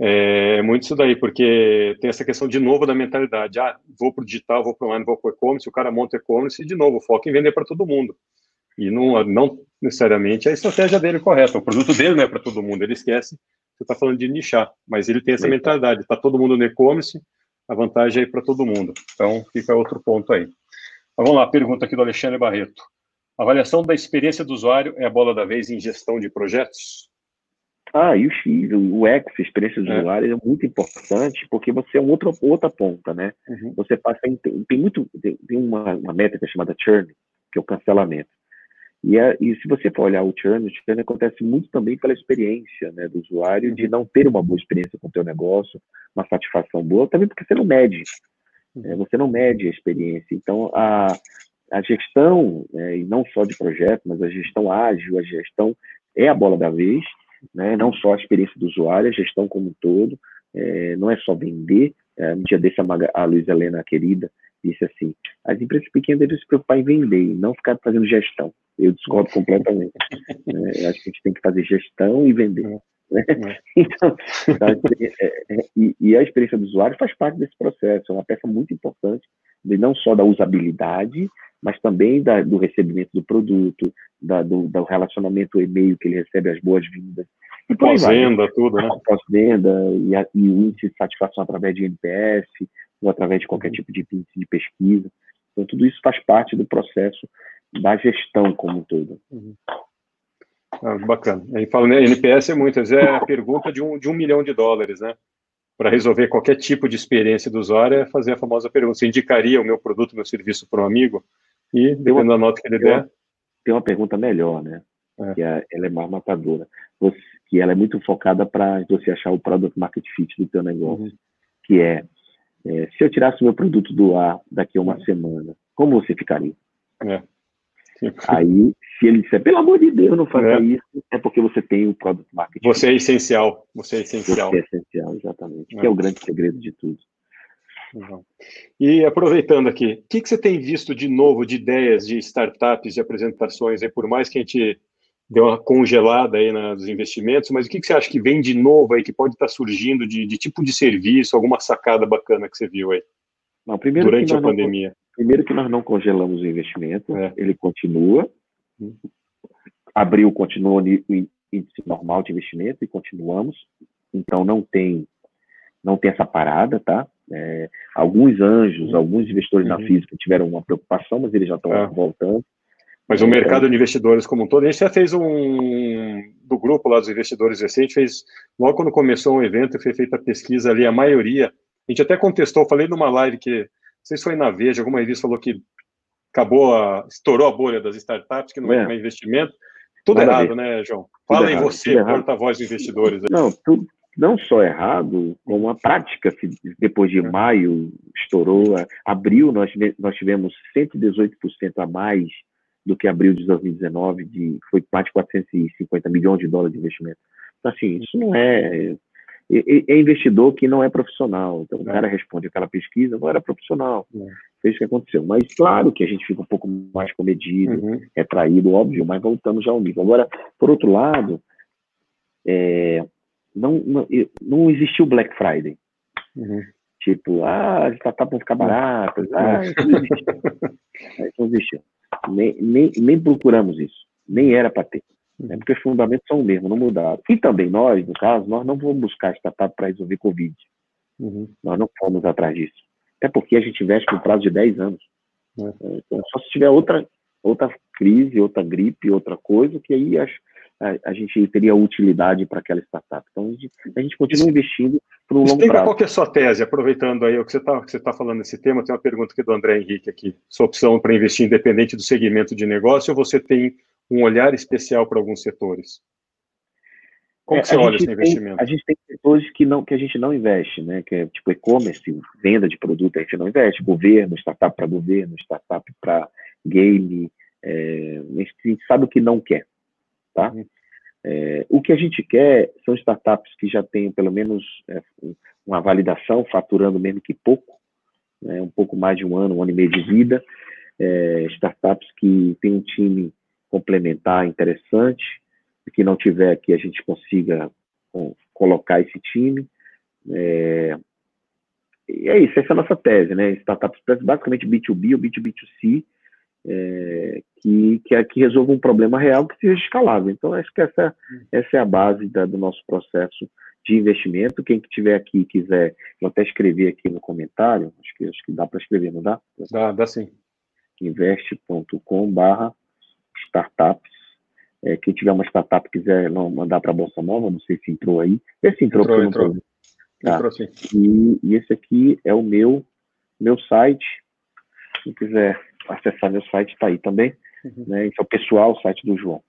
é muito isso daí, porque tem essa questão de novo da mentalidade. Ah, vou para o digital, vou para o online, vou para o e-commerce, o cara monta e-commerce e, de novo, foca em vender para todo mundo. E não, não necessariamente é a estratégia dele correta. O produto dele não é para todo mundo. Ele esquece, você está falando de nichar, mas ele tem essa mentalidade. Está todo mundo no e-commerce, a vantagem é para todo mundo. Então, fica outro ponto aí. Mas vamos lá, pergunta aqui do Alexandre Barreto. Avaliação da experiência do usuário é a bola da vez em gestão de projetos? Ah, e o X, o X, experiência do é. usuário, é muito importante, porque você é um outro, outra ponta, né? Uhum. Você passa, tem, tem muito, tem, uma, uma métrica chamada churn, que é o cancelamento. E, é, e se você for olhar o churn, o churn acontece muito também pela experiência né, do usuário, de não ter uma boa experiência com o teu negócio, uma satisfação boa, também porque você não mede. Né, você não mede a experiência. Então, a, a gestão, né, e não só de projeto, mas a gestão ágil, a gestão é a bola da vez, né, não só a experiência do usuário, a gestão como um todo, é, não é só vender. É, um dia desse, a, a Luiz Helena, querida, disse assim: as empresas pequenas devem se preocupar em vender e não ficar fazendo gestão. Eu discordo completamente. é, acho que a gente tem que fazer gestão e vender. É. Né? É. Então, é, é, e, e, a experiência do usuário faz parte desse processo, é uma peça muito importante, de não só da usabilidade, mas também da, do recebimento do produto, da, do, do, relacionamento e-mail que ele recebe as boas-vindas. E pós-venda, tudo, né? Pós-venda e, e, o índice de satisfação através de NPS, ou através de qualquer tipo de índice de pesquisa. Então, tudo isso faz parte do processo da gestão como um todo. Uhum. Ah, bacana. Aí falando né, NPS é muitas é a pergunta de um, de um milhão de dólares, né? Para resolver qualquer tipo de experiência do usuário é fazer a famosa pergunta: você indicaria o meu produto, meu serviço para um amigo? E, dependendo da nota que ele der. Tem uma pergunta melhor, né? É. Que é, ela é mais matadora. Você, que ela é muito focada para você achar o product market fit do teu negócio. Uhum. Que é, é, se eu tirasse o meu produto do ar daqui a uma é. semana, como você ficaria? É. Aí, se ele disser, pelo amor de Deus, não faça é. isso, é porque você tem o product marketing. Você é essencial. Você é essencial. Você é essencial, exatamente. É. Que é o grande segredo de tudo. E aproveitando aqui, o que, que você tem visto de novo de ideias de startups, de apresentações, aí, por mais que a gente deu uma congelada aí nos investimentos, mas o que, que você acha que vem de novo aí, que pode estar surgindo de, de tipo de serviço, alguma sacada bacana que você viu aí? Não, durante a pandemia. Não Primeiro que nós não congelamos o investimento, é. ele continua. Abril continua o índice normal de investimento e continuamos. Então não tem não tem essa parada, tá? É, alguns anjos, uhum. alguns investidores uhum. na física tiveram uma preocupação, mas eles já estão é. voltando. Mas o mercado de investidores como um todo, a gente já fez um do grupo lá dos investidores recente, fez logo quando começou o evento, foi feita a pesquisa ali, a maioria, a gente até contestou, falei numa live que sei se foi na Veja, alguma revista falou que acabou, a, estourou a bolha das startups, que não é, é investimento. Tudo Nada errado, né, João? Fala em você, porta-voz dos investidores. Não, tudo, não só errado, como a prática, depois de é. maio estourou, abril nós, nós tivemos 118% a mais do que abril de 2019, de, foi de 450 milhões de dólares de investimento. Então, assim, isso não é é investidor que não é profissional. Então, o é. cara responde aquela pesquisa, não era profissional. É. Fez o que aconteceu. Mas, claro que a gente fica um pouco mais comedido, uhum. retraído, óbvio, mas voltamos já ao nível. Agora, por outro lado, é, não, não, não existiu Black Friday. Uhum. Tipo, ah, as startups vão ficar baratas. Ah, isso não existiu. isso não existiu. Nem, nem, nem procuramos isso. Nem era para ter né, porque os fundamentos são os mesmos, não mudaram. E também nós, no caso, nós não vamos buscar startup para resolver Covid. Uhum. Nós não fomos atrás disso. Até porque a gente investe no prazo de 10 anos. É. Então, só se tiver outra, outra crise, outra gripe, outra coisa, que aí a, a, a gente teria utilidade para aquela startup. Então, a gente, a gente continua investindo por um longo Explica prazo. qual é a sua tese, aproveitando aí o que você está tá falando nesse tema, tem uma pergunta aqui do André Henrique aqui. Sua opção para investir independente do segmento de negócio ou você tem um olhar especial para alguns setores? Como é, você olha esse investimento? a gente tem setores que, não, que a gente não investe, né? Que é tipo e-commerce, venda de produto, a gente não investe. Governo, startup para governo, startup para game. É, a gente sabe o que não quer, tá? Uhum. É, o que a gente quer são startups que já tenham pelo menos é, uma validação, faturando mesmo que pouco, né, um pouco mais de um ano, um ano e meio de vida, é, startups que têm um time complementar interessante, que não tiver que a gente consiga colocar esse time. É, e é isso, essa é a nossa tese, né? Startups basicamente B2B ou B2B2C, é, que, que, é, que resolva um problema real que seja escalável. Então, acho que essa, essa é a base da, do nosso processo de investimento. Quem que tiver aqui e quiser, vou até escrever aqui no comentário, acho que, acho que dá para escrever, não dá? Dá, dá sim. investe.com barra startups é, quem tiver uma startup quiser não mandar para a Bolsa Nova, não sei se entrou aí. Esse entrou, entrou, entrou. Tá. entrou sim. E, e, esse aqui é o meu, meu site. Quem quiser acessar meu site, está aí também. Uhum. Né? Esse é o pessoal, o site do João.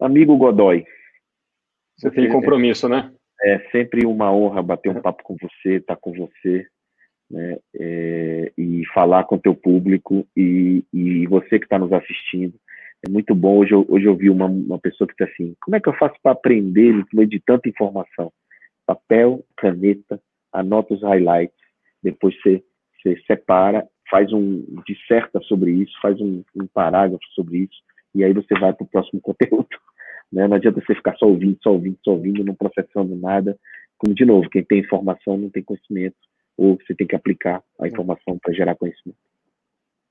Amigo Godoy. Você tem compromisso, né? É sempre uma honra bater um papo com você, estar tá com você, né? É, e falar com o teu público e, e você que está nos assistindo é muito bom. Hoje eu, hoje eu vi uma, uma pessoa que disse assim: como é que eu faço para aprender no meio de tanta informação? Papel, caneta, anota os highlights, depois você, você separa, faz um, disserta sobre isso, faz um, um parágrafo sobre isso, e aí você vai para o próximo conteúdo. Né? Não adianta você ficar só ouvindo, só ouvindo, só ouvindo, não processando nada. Como, de novo, quem tem informação não tem conhecimento, ou você tem que aplicar a informação para gerar conhecimento.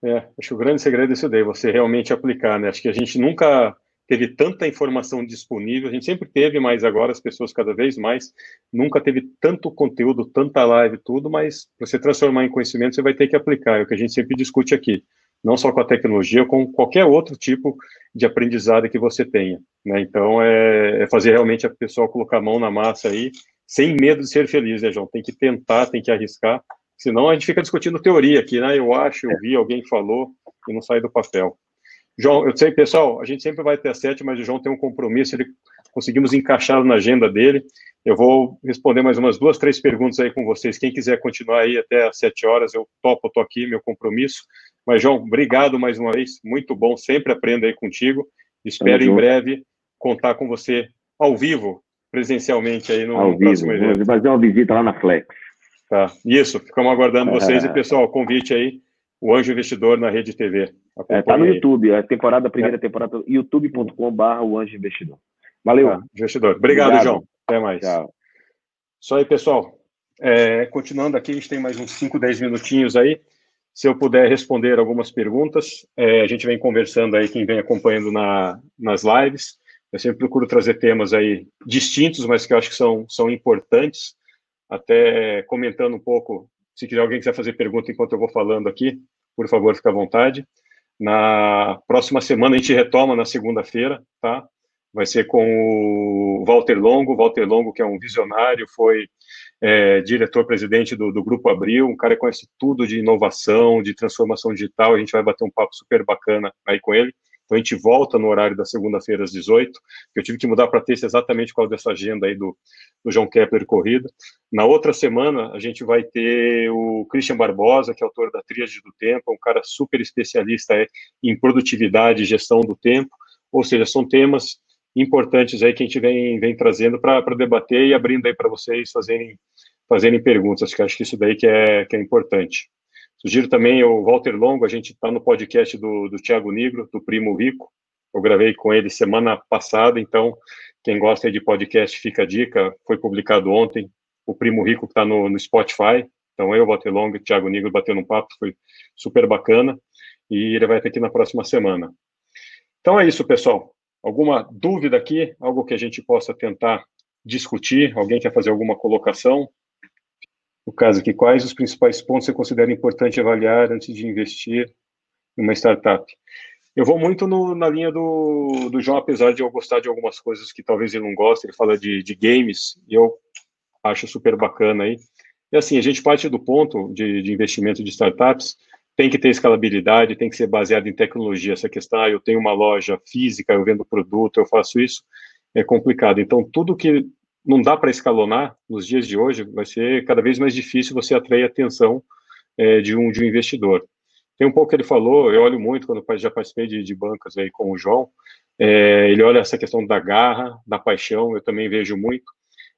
É, acho que o grande segredo é isso daí, você realmente aplicar, né? Acho que a gente nunca teve tanta informação disponível, a gente sempre teve, mas agora as pessoas cada vez mais, nunca teve tanto conteúdo, tanta live, tudo, mas para você transformar em conhecimento, você vai ter que aplicar, é o que a gente sempre discute aqui, não só com a tecnologia, com qualquer outro tipo de aprendizado que você tenha, né? Então, é, é fazer realmente a pessoa colocar a mão na massa aí, sem medo de ser feliz, né, João? Tem que tentar, tem que arriscar, Senão a gente fica discutindo teoria aqui, né? Eu acho, eu vi, alguém falou e não sai do papel. João, eu sei, pessoal, a gente sempre vai ter sete, mas o João tem um compromisso, ele conseguimos encaixá-lo na agenda dele. Eu vou responder mais umas duas, três perguntas aí com vocês. Quem quiser continuar aí até às sete horas, eu topo, estou aqui, meu compromisso. Mas, João, obrigado mais uma vez, muito bom, sempre aprendo aí contigo. Espero em breve contar com você ao vivo, presencialmente aí no, ao no próximo vivo. evento. fazer uma visita lá na Flex. Tá, isso, ficamos aguardando vocês. E, pessoal, convite aí, o Anjo Investidor na Rede TV. É, tá no YouTube, a temporada, a primeira é. temporada, youtube.com.br o Anjo Investidor. Valeu. Tá, investidor. Obrigado, Obrigado, João. Até mais. Tchau. Isso aí, pessoal. É, continuando aqui, a gente tem mais uns 5, 10 minutinhos aí. Se eu puder responder algumas perguntas, é, a gente vem conversando aí, quem vem acompanhando na, nas lives. Eu sempre procuro trazer temas aí distintos, mas que eu acho que são, são importantes até comentando um pouco, se quiser alguém quiser fazer pergunta enquanto eu vou falando aqui, por favor, fique à vontade. Na próxima semana a gente retoma na segunda-feira, tá? Vai ser com o Walter Longo, Walter Longo que é um visionário, foi é, diretor-presidente do, do Grupo Abril, um cara que conhece tudo de inovação, de transformação digital, a gente vai bater um papo super bacana aí com ele. Então a gente volta no horário da segunda-feira às 18. Eu tive que mudar para terça exatamente por causa dessa agenda aí do, do João Kepler Corrida. Na outra semana a gente vai ter o Christian Barbosa, que é autor da Tríade do Tempo, é um cara super especialista é, em produtividade e gestão do tempo. Ou seja, são temas importantes aí que a gente vem, vem trazendo para debater e abrindo aí para vocês fazerem, fazerem perguntas, que acho que isso daí que é, que é importante. Sugiro também o Walter Longo, a gente está no podcast do, do Tiago Negro, do Primo Rico. Eu gravei com ele semana passada, então quem gosta de podcast, fica a dica. Foi publicado ontem. O Primo Rico está no, no, Spotify. Então eu, Walter Longo e Tiago Negro batendo um papo, foi super bacana. E ele vai estar aqui na próxima semana. Então é isso, pessoal. Alguma dúvida aqui? Algo que a gente possa tentar discutir? Alguém quer fazer alguma colocação? No caso aqui, quais os principais pontos você considera importante avaliar antes de investir em uma startup? Eu vou muito no, na linha do, do João, apesar de eu gostar de algumas coisas que talvez ele não goste, ele fala de, de games, e eu acho super bacana aí. E assim, a gente parte do ponto de, de investimento de startups, tem que ter escalabilidade, tem que ser baseado em tecnologia. Essa questão, ah, eu tenho uma loja física, eu vendo produto, eu faço isso, é complicado. Então, tudo que não dá para escalonar nos dias de hoje, vai ser cada vez mais difícil você atrair a atenção é, de, um, de um investidor. Tem um pouco que ele falou, eu olho muito quando já participei de, de bancas aí com o João, é, ele olha essa questão da garra, da paixão, eu também vejo muito,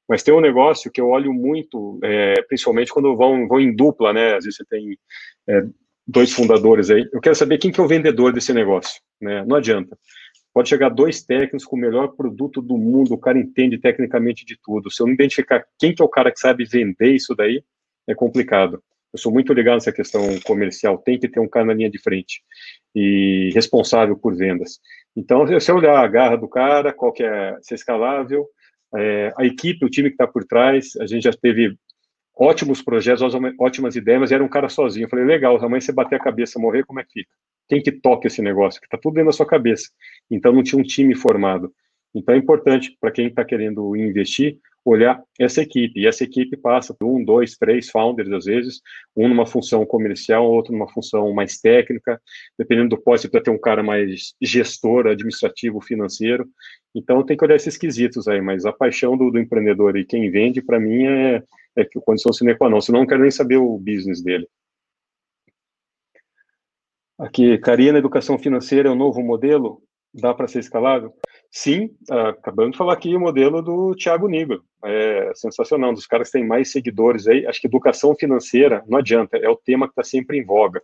mas tem um negócio que eu olho muito, é, principalmente quando vão, vão em dupla, né, às vezes você tem dois fundadores aí, eu quero saber quem que é o vendedor desse negócio, né, não adianta. Pode chegar dois técnicos com o melhor produto do mundo, o cara entende tecnicamente de tudo. Se eu não identificar quem que é o cara que sabe vender isso daí, é complicado. Eu sou muito ligado nessa questão comercial, tem que ter um cara na linha de frente e responsável por vendas. Então, se você olhar a garra do cara, qual que é, se é escalável, é, a equipe, o time que está por trás, a gente já teve ótimos projetos, ótimas ideias, mas era um cara sozinho. Eu falei, legal, amanhã você bater a cabeça, morrer, como é que fica? Quem que toca esse negócio? Que está tudo dentro da sua cabeça. Então, não tinha um time formado. Então, é importante para quem está querendo investir, olhar essa equipe. E essa equipe passa por um, dois, três founders, às vezes, um numa função comercial, outro numa função mais técnica. Dependendo do poste, precisa ter um cara mais gestor, administrativo, financeiro. Então, tem que olhar esses quesitos aí. Mas a paixão do, do empreendedor e quem vende, para mim, é, é condição sine qua non. Senão, não quero nem saber o business dele. Aqui, Karina, educação financeira é um novo modelo? Dá para ser escalável? Sim, acabamos de falar aqui o modelo do Thiago Nigro. É sensacional, um dos caras que tem mais seguidores aí. Acho que educação financeira, não adianta, é o tema que está sempre em voga.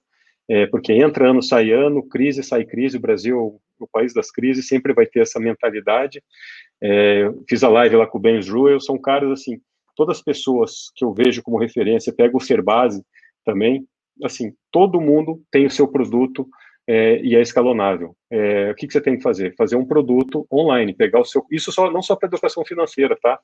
É, porque entra ano, sai ano, crise, sai crise, o Brasil, o país das crises, sempre vai ter essa mentalidade. É, fiz a live lá com o Ben Ruel, são caras assim, todas as pessoas que eu vejo como referência, pego o Serbase também, assim, todo mundo tem o seu produto é, e é escalonável. É, o que, que, você tem que fazer? Fazer um produto online, pegar o seu. Isso só, não só para educação financeira, tá?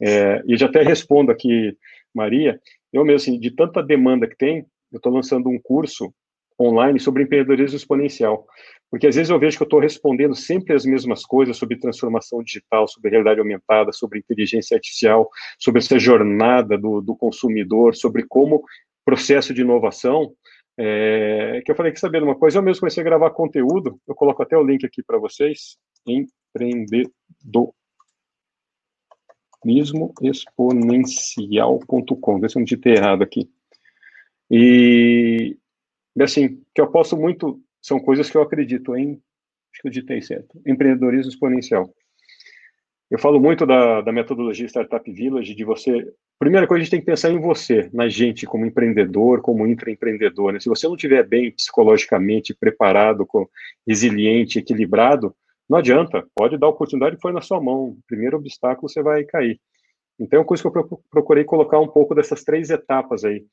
É, e já até respondo aqui, Maria, eu mesmo, assim, de tanta demanda que tem, eu estou lançando um curso online sobre empreendedorismo exponencial. Porque às vezes eu vejo que eu estou respondendo sempre as mesmas coisas sobre transformação digital, sobre realidade aumentada, sobre inteligência artificial, sobre essa jornada do, do consumidor, sobre como processo de inovação, é, que eu falei que saber uma coisa, eu mesmo comecei a gravar conteúdo, eu coloco até o link aqui para vocês, exponencial.com, vê se eu não digitei errado aqui. E, assim, que eu aposto muito, são coisas que eu acredito em, acho que eu digitei certo, empreendedorismo exponencial. Eu falo muito da, da metodologia Startup Village, de você. Primeira coisa, a gente tem que pensar em você, na gente, como empreendedor, como intraempreendedor. Né? Se você não estiver bem psicologicamente preparado, resiliente, equilibrado, não adianta, pode dar oportunidade que foi na sua mão. Primeiro obstáculo você vai cair. Então, é uma coisa que eu procurei colocar um pouco dessas três etapas aí,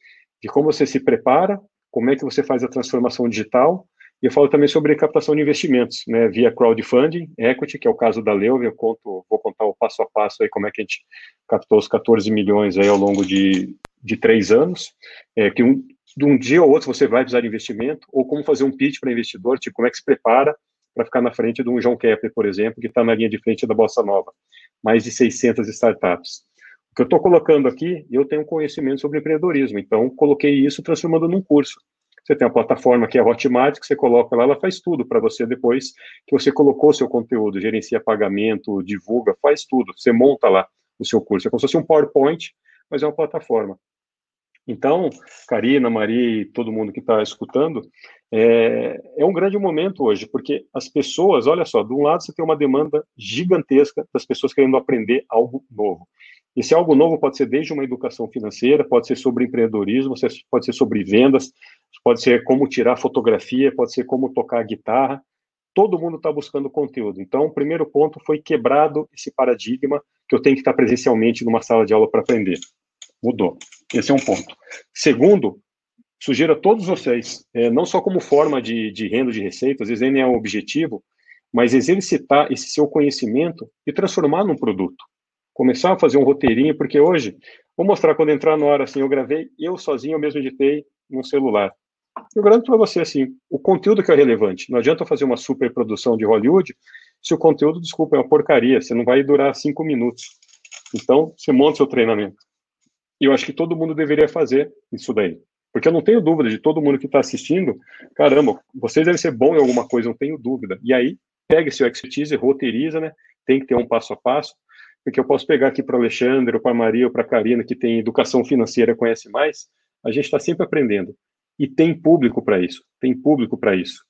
de como você se prepara, como é que você faz a transformação digital e eu falo também sobre captação de investimentos, né, via crowdfunding, equity, que é o caso da Leuve, eu conto, vou contar o passo a passo aí como é que a gente captou os 14 milhões aí ao longo de, de três anos, é, que um, de um dia ou outro você vai precisar de investimento, ou como fazer um pitch para investidor, tipo, como é que se prepara para ficar na frente de um João Kepler, por exemplo, que está na linha de frente da Bossa Nova, mais de 600 startups. O que eu estou colocando aqui, eu tenho conhecimento sobre empreendedorismo, então coloquei isso transformando num curso. Você tem a plataforma que é a Hotmart, que você coloca lá, ela faz tudo para você depois que você colocou seu conteúdo, gerencia pagamento, divulga, faz tudo. Você monta lá o seu curso. É como se fosse um PowerPoint, mas é uma plataforma. Então, Karina, Maria e todo mundo que está escutando, é, é, um grande momento hoje, porque as pessoas, olha só, de um lado você tem uma demanda gigantesca das pessoas querendo aprender algo novo. Esse algo novo pode ser desde uma educação financeira, pode ser sobre empreendedorismo, pode ser sobre vendas, pode ser como tirar fotografia, pode ser como tocar guitarra. Todo mundo está buscando conteúdo. Então, o primeiro ponto foi quebrado esse paradigma que eu tenho que estar presencialmente numa sala de aula para aprender. Mudou. Esse é um ponto. Segundo, sugiro a todos vocês, é, não só como forma de, de renda de receita, às vezes nem é um objetivo, mas exercitar esse seu conhecimento e transformar num produto começar a fazer um roteirinho, porque hoje Vou mostrar quando entrar na hora, assim, eu gravei, eu sozinho, eu mesmo editei no celular. Eu garanto para você, assim, o conteúdo que é relevante. Não adianta fazer uma super produção de Hollywood se o conteúdo, desculpa, é uma porcaria, você não vai durar cinco minutos. Então, você monta seu treinamento. E eu acho que todo mundo deveria fazer isso daí. Porque eu não tenho dúvida de todo mundo que está assistindo, caramba, vocês devem ser bom em alguma coisa, não tenho dúvida. E aí, pega seu expertise, roteiriza, né? Tem que ter um passo a passo, porque eu posso pegar aqui para o Alexandre, ou para a Maria, ou para a Karina, que tem educação financeira, conhece mais, a gente está sempre aprendendo. E tem público para isso, tem público para isso.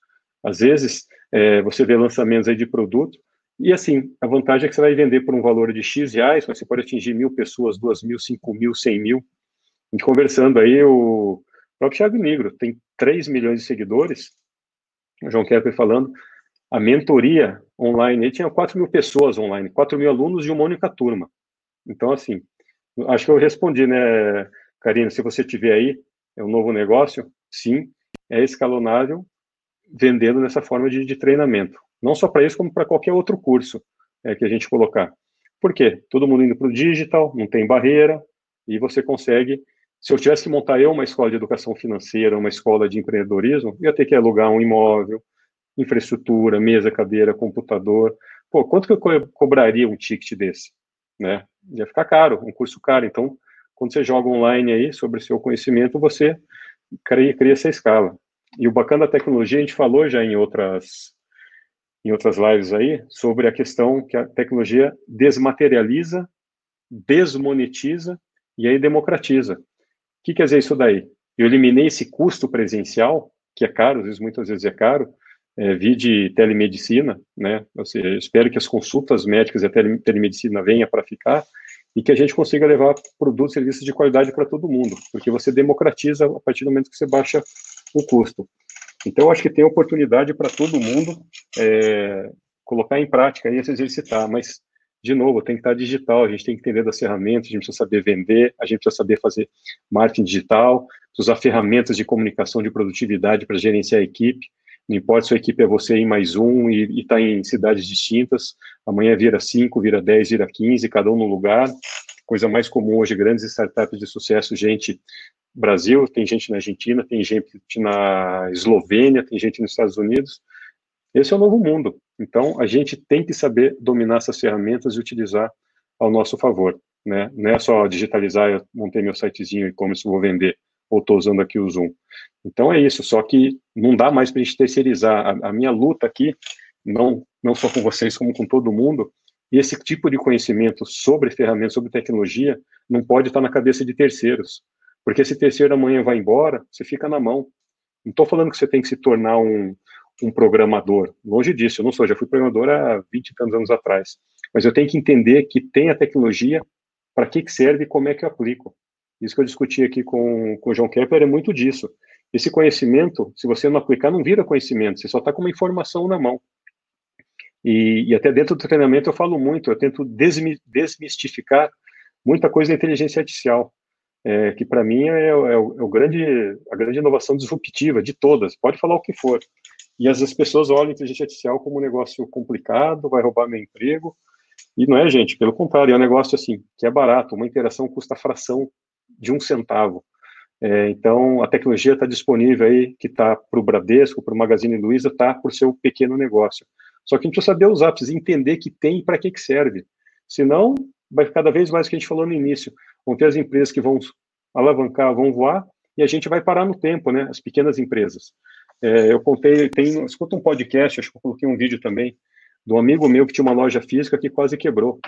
Às vezes, é, você vê lançamentos aí de produto, e assim, a vantagem é que você vai vender por um valor de X reais, mas você pode atingir mil pessoas, duas mil, cinco mil, cem mil. E conversando aí, o próprio Thiago Negro tem 3 milhões de seguidores, o João Kepler falando, a mentoria online, tinha 4 mil pessoas online, 4 mil alunos de uma única turma. Então, assim, acho que eu respondi, né, Karina, se você tiver aí, é um novo negócio, sim, é escalonável, vendendo nessa forma de, de treinamento. Não só para isso, como para qualquer outro curso é, que a gente colocar. Por quê? Todo mundo indo para o digital, não tem barreira, e você consegue. Se eu tivesse que montar eu uma escola de educação financeira, uma escola de empreendedorismo, ia ter que alugar um imóvel, infraestrutura, mesa, cadeira, computador. Pô, quanto que eu co cobraria um ticket desse? Né? Ia ficar caro, um curso caro. Então, quando você joga online aí sobre seu conhecimento, você cria, cria essa escala. E o bacana da tecnologia, a gente falou já em outras em outras lives aí, sobre a questão que a tecnologia desmaterializa, desmonetiza e aí democratiza. O que quer dizer isso daí? Eu eliminei esse custo presencial, que é caro, às vezes, muitas vezes é caro, é, vi de telemedicina, né? Ou seja, espero que as consultas médicas e a telemedicina venha para ficar e que a gente consiga levar produtos e serviços de qualidade para todo mundo, porque você democratiza a partir do momento que você baixa o custo. Então, acho que tem oportunidade para todo mundo é, colocar em prática e se exercitar, mas, de novo, tem que estar digital, a gente tem que entender das ferramentas, a gente precisa saber vender, a gente precisa saber fazer marketing digital, usar ferramentas de comunicação de produtividade para gerenciar a equipe, não importa se a equipe é você em mais um e está em cidades distintas, amanhã vira cinco, vira dez, vira quinze, cada um no lugar, coisa mais comum hoje, grandes startups de sucesso, gente Brasil, tem gente na Argentina, tem gente na Eslovênia, tem gente nos Estados Unidos. Esse é o novo mundo. Então, a gente tem que saber dominar essas ferramentas e utilizar ao nosso favor. Né? Não é só digitalizar, eu montei meu sitezinho e-commerce, vou vender, ou estou usando aqui o Zoom. Então, é isso. Só que não dá mais para a gente terceirizar. A, a minha luta aqui, não, não só com vocês, como com todo mundo, e esse tipo de conhecimento sobre ferramentas, sobre tecnologia, não pode estar na cabeça de terceiros. Porque se terceiro amanhã vai embora, você fica na mão. Não estou falando que você tem que se tornar um, um programador. Longe disso, eu não sou, já fui programador há 20 e tantos anos atrás. Mas eu tenho que entender que tem a tecnologia, para que, que serve e como é que eu aplico. Isso que eu discuti aqui com, com o João Kepler é muito disso. Esse conhecimento, se você não aplicar, não vira conhecimento, você só está com uma informação na mão. E, e, até dentro do treinamento eu falo muito, eu tento desmistificar muita coisa da inteligência artificial é, que para mim é, é, o, é, o, grande, a grande inovação disruptiva de todas, pode falar o que for. E as, as pessoas olham a inteligência artificial como um negócio complicado, vai roubar meu emprego, e não é, gente, pelo contrário, é um negócio assim, que é barato, uma interação custa fração de um centavo. É, então, a tecnologia está disponível aí, que está para o Bradesco, para o Magazine Luiza, está para o seu pequeno negócio. Só que a gente precisa saber usar, precisa entender que tem e para que, que serve. Senão, vai cada vez mais o que a gente falou no início. Vão ter as empresas que vão alavancar, vão voar, e a gente vai parar no tempo, né? As pequenas empresas. É, eu contei, tem, escuta um podcast, acho que eu coloquei um vídeo também, de um amigo meu que tinha uma loja física que quase quebrou.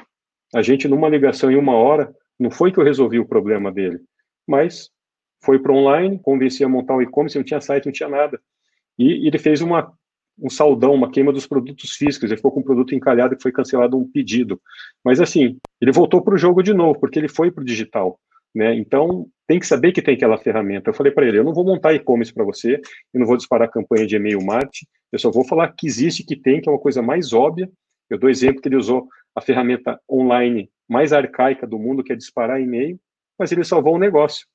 A gente, numa ligação em uma hora, não foi que eu resolvi o problema dele, mas foi para online, convenci a montar um e-commerce, não tinha site, não tinha nada. E, ele fez uma, um saldão, uma queima dos produtos físicos, ele ficou com um produto encalhado e foi cancelado um pedido. Mas assim, ele voltou para o jogo de novo, porque ele foi para o digital. Né? Então, tem que saber que tem aquela ferramenta. Eu falei para ele, eu não vou montar e-commerce para você, eu não vou disparar campanha de e-mail marketing, eu só vou falar que existe, que tem, que é uma coisa mais óbvia. Eu dou exemplo que ele usou a ferramenta online mais arcaica do mundo, que é disparar e-mail, mas ele salvou o negócio.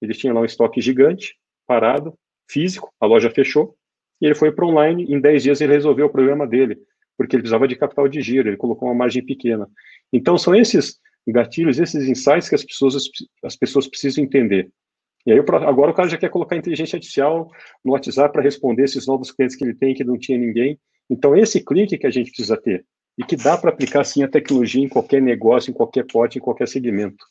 Ele tinha lá um estoque gigante, parado, físico, a loja fechou, e ele foi para online, em 10 dias ele resolveu o problema dele, porque ele precisava de capital de giro, ele colocou uma margem pequena. Então, são esses gatilhos, esses insights que as pessoas, as pessoas precisam entender. E aí, agora o cara já quer colocar inteligência artificial no WhatsApp para responder esses novos clientes que ele tem, que não tinha ninguém. Então, esse clique que a gente precisa ter e que dá para aplicar, sim, a tecnologia em qualquer negócio, em qualquer pote, em qualquer segmento.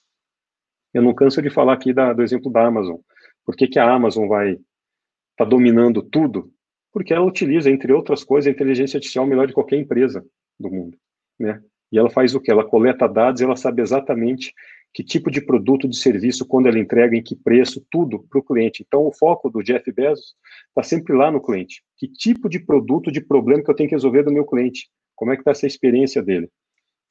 Eu não canso de falar aqui da, do exemplo da Amazon. Por que, que a Amazon vai estar tá dominando tudo? Porque ela utiliza, entre outras coisas, a inteligência artificial melhor de qualquer empresa do mundo, né? E ela faz o que? Ela coleta dados, ela sabe exatamente que tipo de produto, de serviço, quando ela entrega, em que preço, tudo para o cliente. Então, o foco do Jeff Bezos está sempre lá no cliente. Que tipo de produto, de problema que eu tenho que resolver do meu cliente? Como é que está essa experiência dele?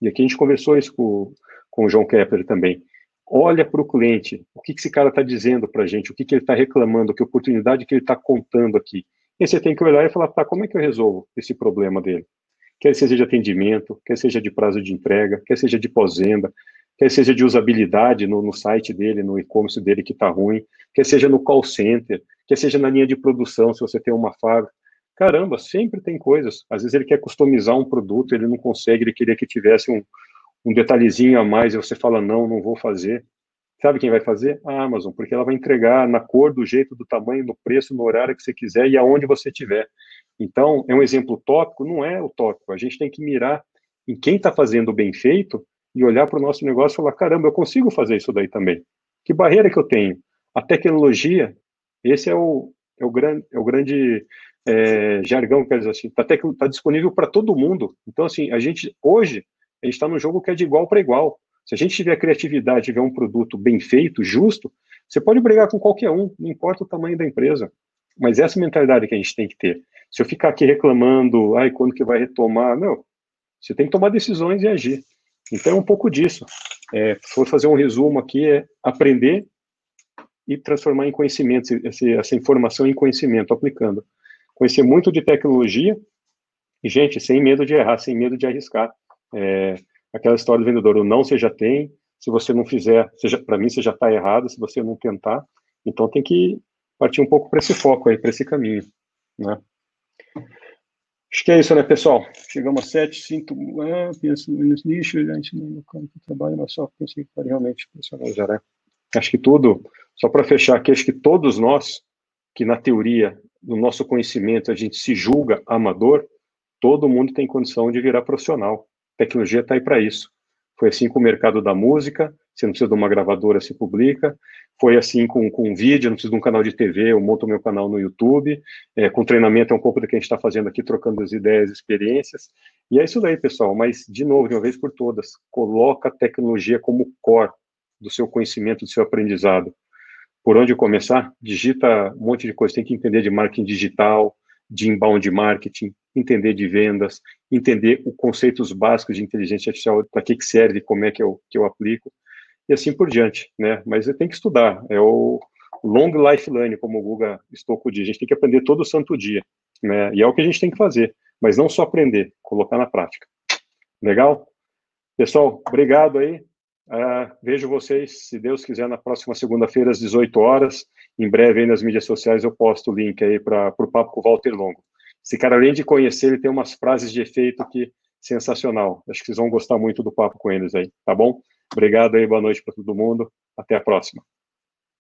E aqui a gente conversou isso com, com o João Kepler também. Olha para o cliente, o que, que esse cara está dizendo para a gente, o que, que ele está reclamando, que oportunidade que ele está contando aqui. E você tem que olhar e falar, tá, como é que eu resolvo esse problema dele? Quer seja de atendimento, quer seja de prazo de entrega, quer seja de pós-venda, quer seja de usabilidade no, no site dele, no e-commerce dele que está ruim, quer seja no call center, quer seja na linha de produção, se você tem uma fábrica. Caramba, sempre tem coisas. Às vezes ele quer customizar um produto, ele não consegue, ele queria que tivesse um, um detalhezinho a mais, e você fala, não, não vou fazer. Sabe quem vai fazer? A Amazon, porque ela vai entregar na cor, do jeito, do tamanho, no preço, no horário que você quiser e aonde você estiver. Então, é um exemplo tópico? Não é utópico. A gente tem que mirar em quem está fazendo bem feito e olhar para o nosso negócio e falar: caramba, eu consigo fazer isso daí também. Que barreira que eu tenho? A tecnologia, esse é o, é o grande, é o grande é, jargão, quer dizer assim, está tá disponível para todo mundo. Então, assim, a gente, hoje, a gente está num jogo que é de igual para igual. Se a gente tiver criatividade, tiver um produto bem feito, justo, você pode brigar com qualquer um, não importa o tamanho da empresa. Mas essa mentalidade que a gente tem que ter. Se eu ficar aqui reclamando, ai, quando que vai retomar? Não, você tem que tomar decisões e agir. Então é um pouco disso. É, se for fazer um resumo aqui, é aprender e transformar em conhecimento, essa informação em conhecimento, aplicando. Conhecer muito de tecnologia, e, gente, sem medo de errar, sem medo de arriscar. É, aquela história do vendedor, o não você já tem, se você não fizer, para mim você já está errado, se você não tentar, então tem que partir um pouco para esse foco aí, para esse caminho, né? Acho que é isso, né, pessoal? Chegamos a sete, sinto, ah, penso nos nichos, a gente no campo de trabalho, mas só pensei que realmente personalizar, né? Acho que tudo, só para fechar aqui, acho que todos nós, que na teoria, no nosso conhecimento, a gente se julga amador, todo mundo tem condição de virar profissional. A tecnologia está aí para isso. Foi assim com o mercado da música, você não precisa de uma gravadora, se publica. Foi assim com, com vídeo, não preciso de um canal de TV, eu monto meu canal no YouTube. É, com treinamento é um pouco do que a gente está fazendo aqui, trocando as ideias, experiências. E é isso daí, pessoal. Mas, de novo, de uma vez por todas, coloca a tecnologia como core do seu conhecimento, do seu aprendizado. Por onde começar? Digita um monte de coisa. Tem que entender de marketing digital, de inbound marketing, entender de vendas, entender os conceitos básicos de inteligência artificial, para que, que serve, como é que eu, que eu aplico e assim por diante, né? Mas você tem que estudar, é o long life learning, como o Guga Stocco diz, a gente tem que aprender todo santo dia, né? E é o que a gente tem que fazer, mas não só aprender, colocar na prática. Legal? Pessoal, obrigado aí. Uh, vejo vocês, se Deus quiser, na próxima segunda-feira, às 18 horas. Em breve, aí nas mídias sociais, eu posto o link aí para o papo com o Walter Longo. Esse cara, além de conhecer, ele tem umas frases de efeito que sensacional. Acho que vocês vão gostar muito do papo com eles aí, tá bom? Obrigado aí, boa noite para todo mundo. Até a próxima.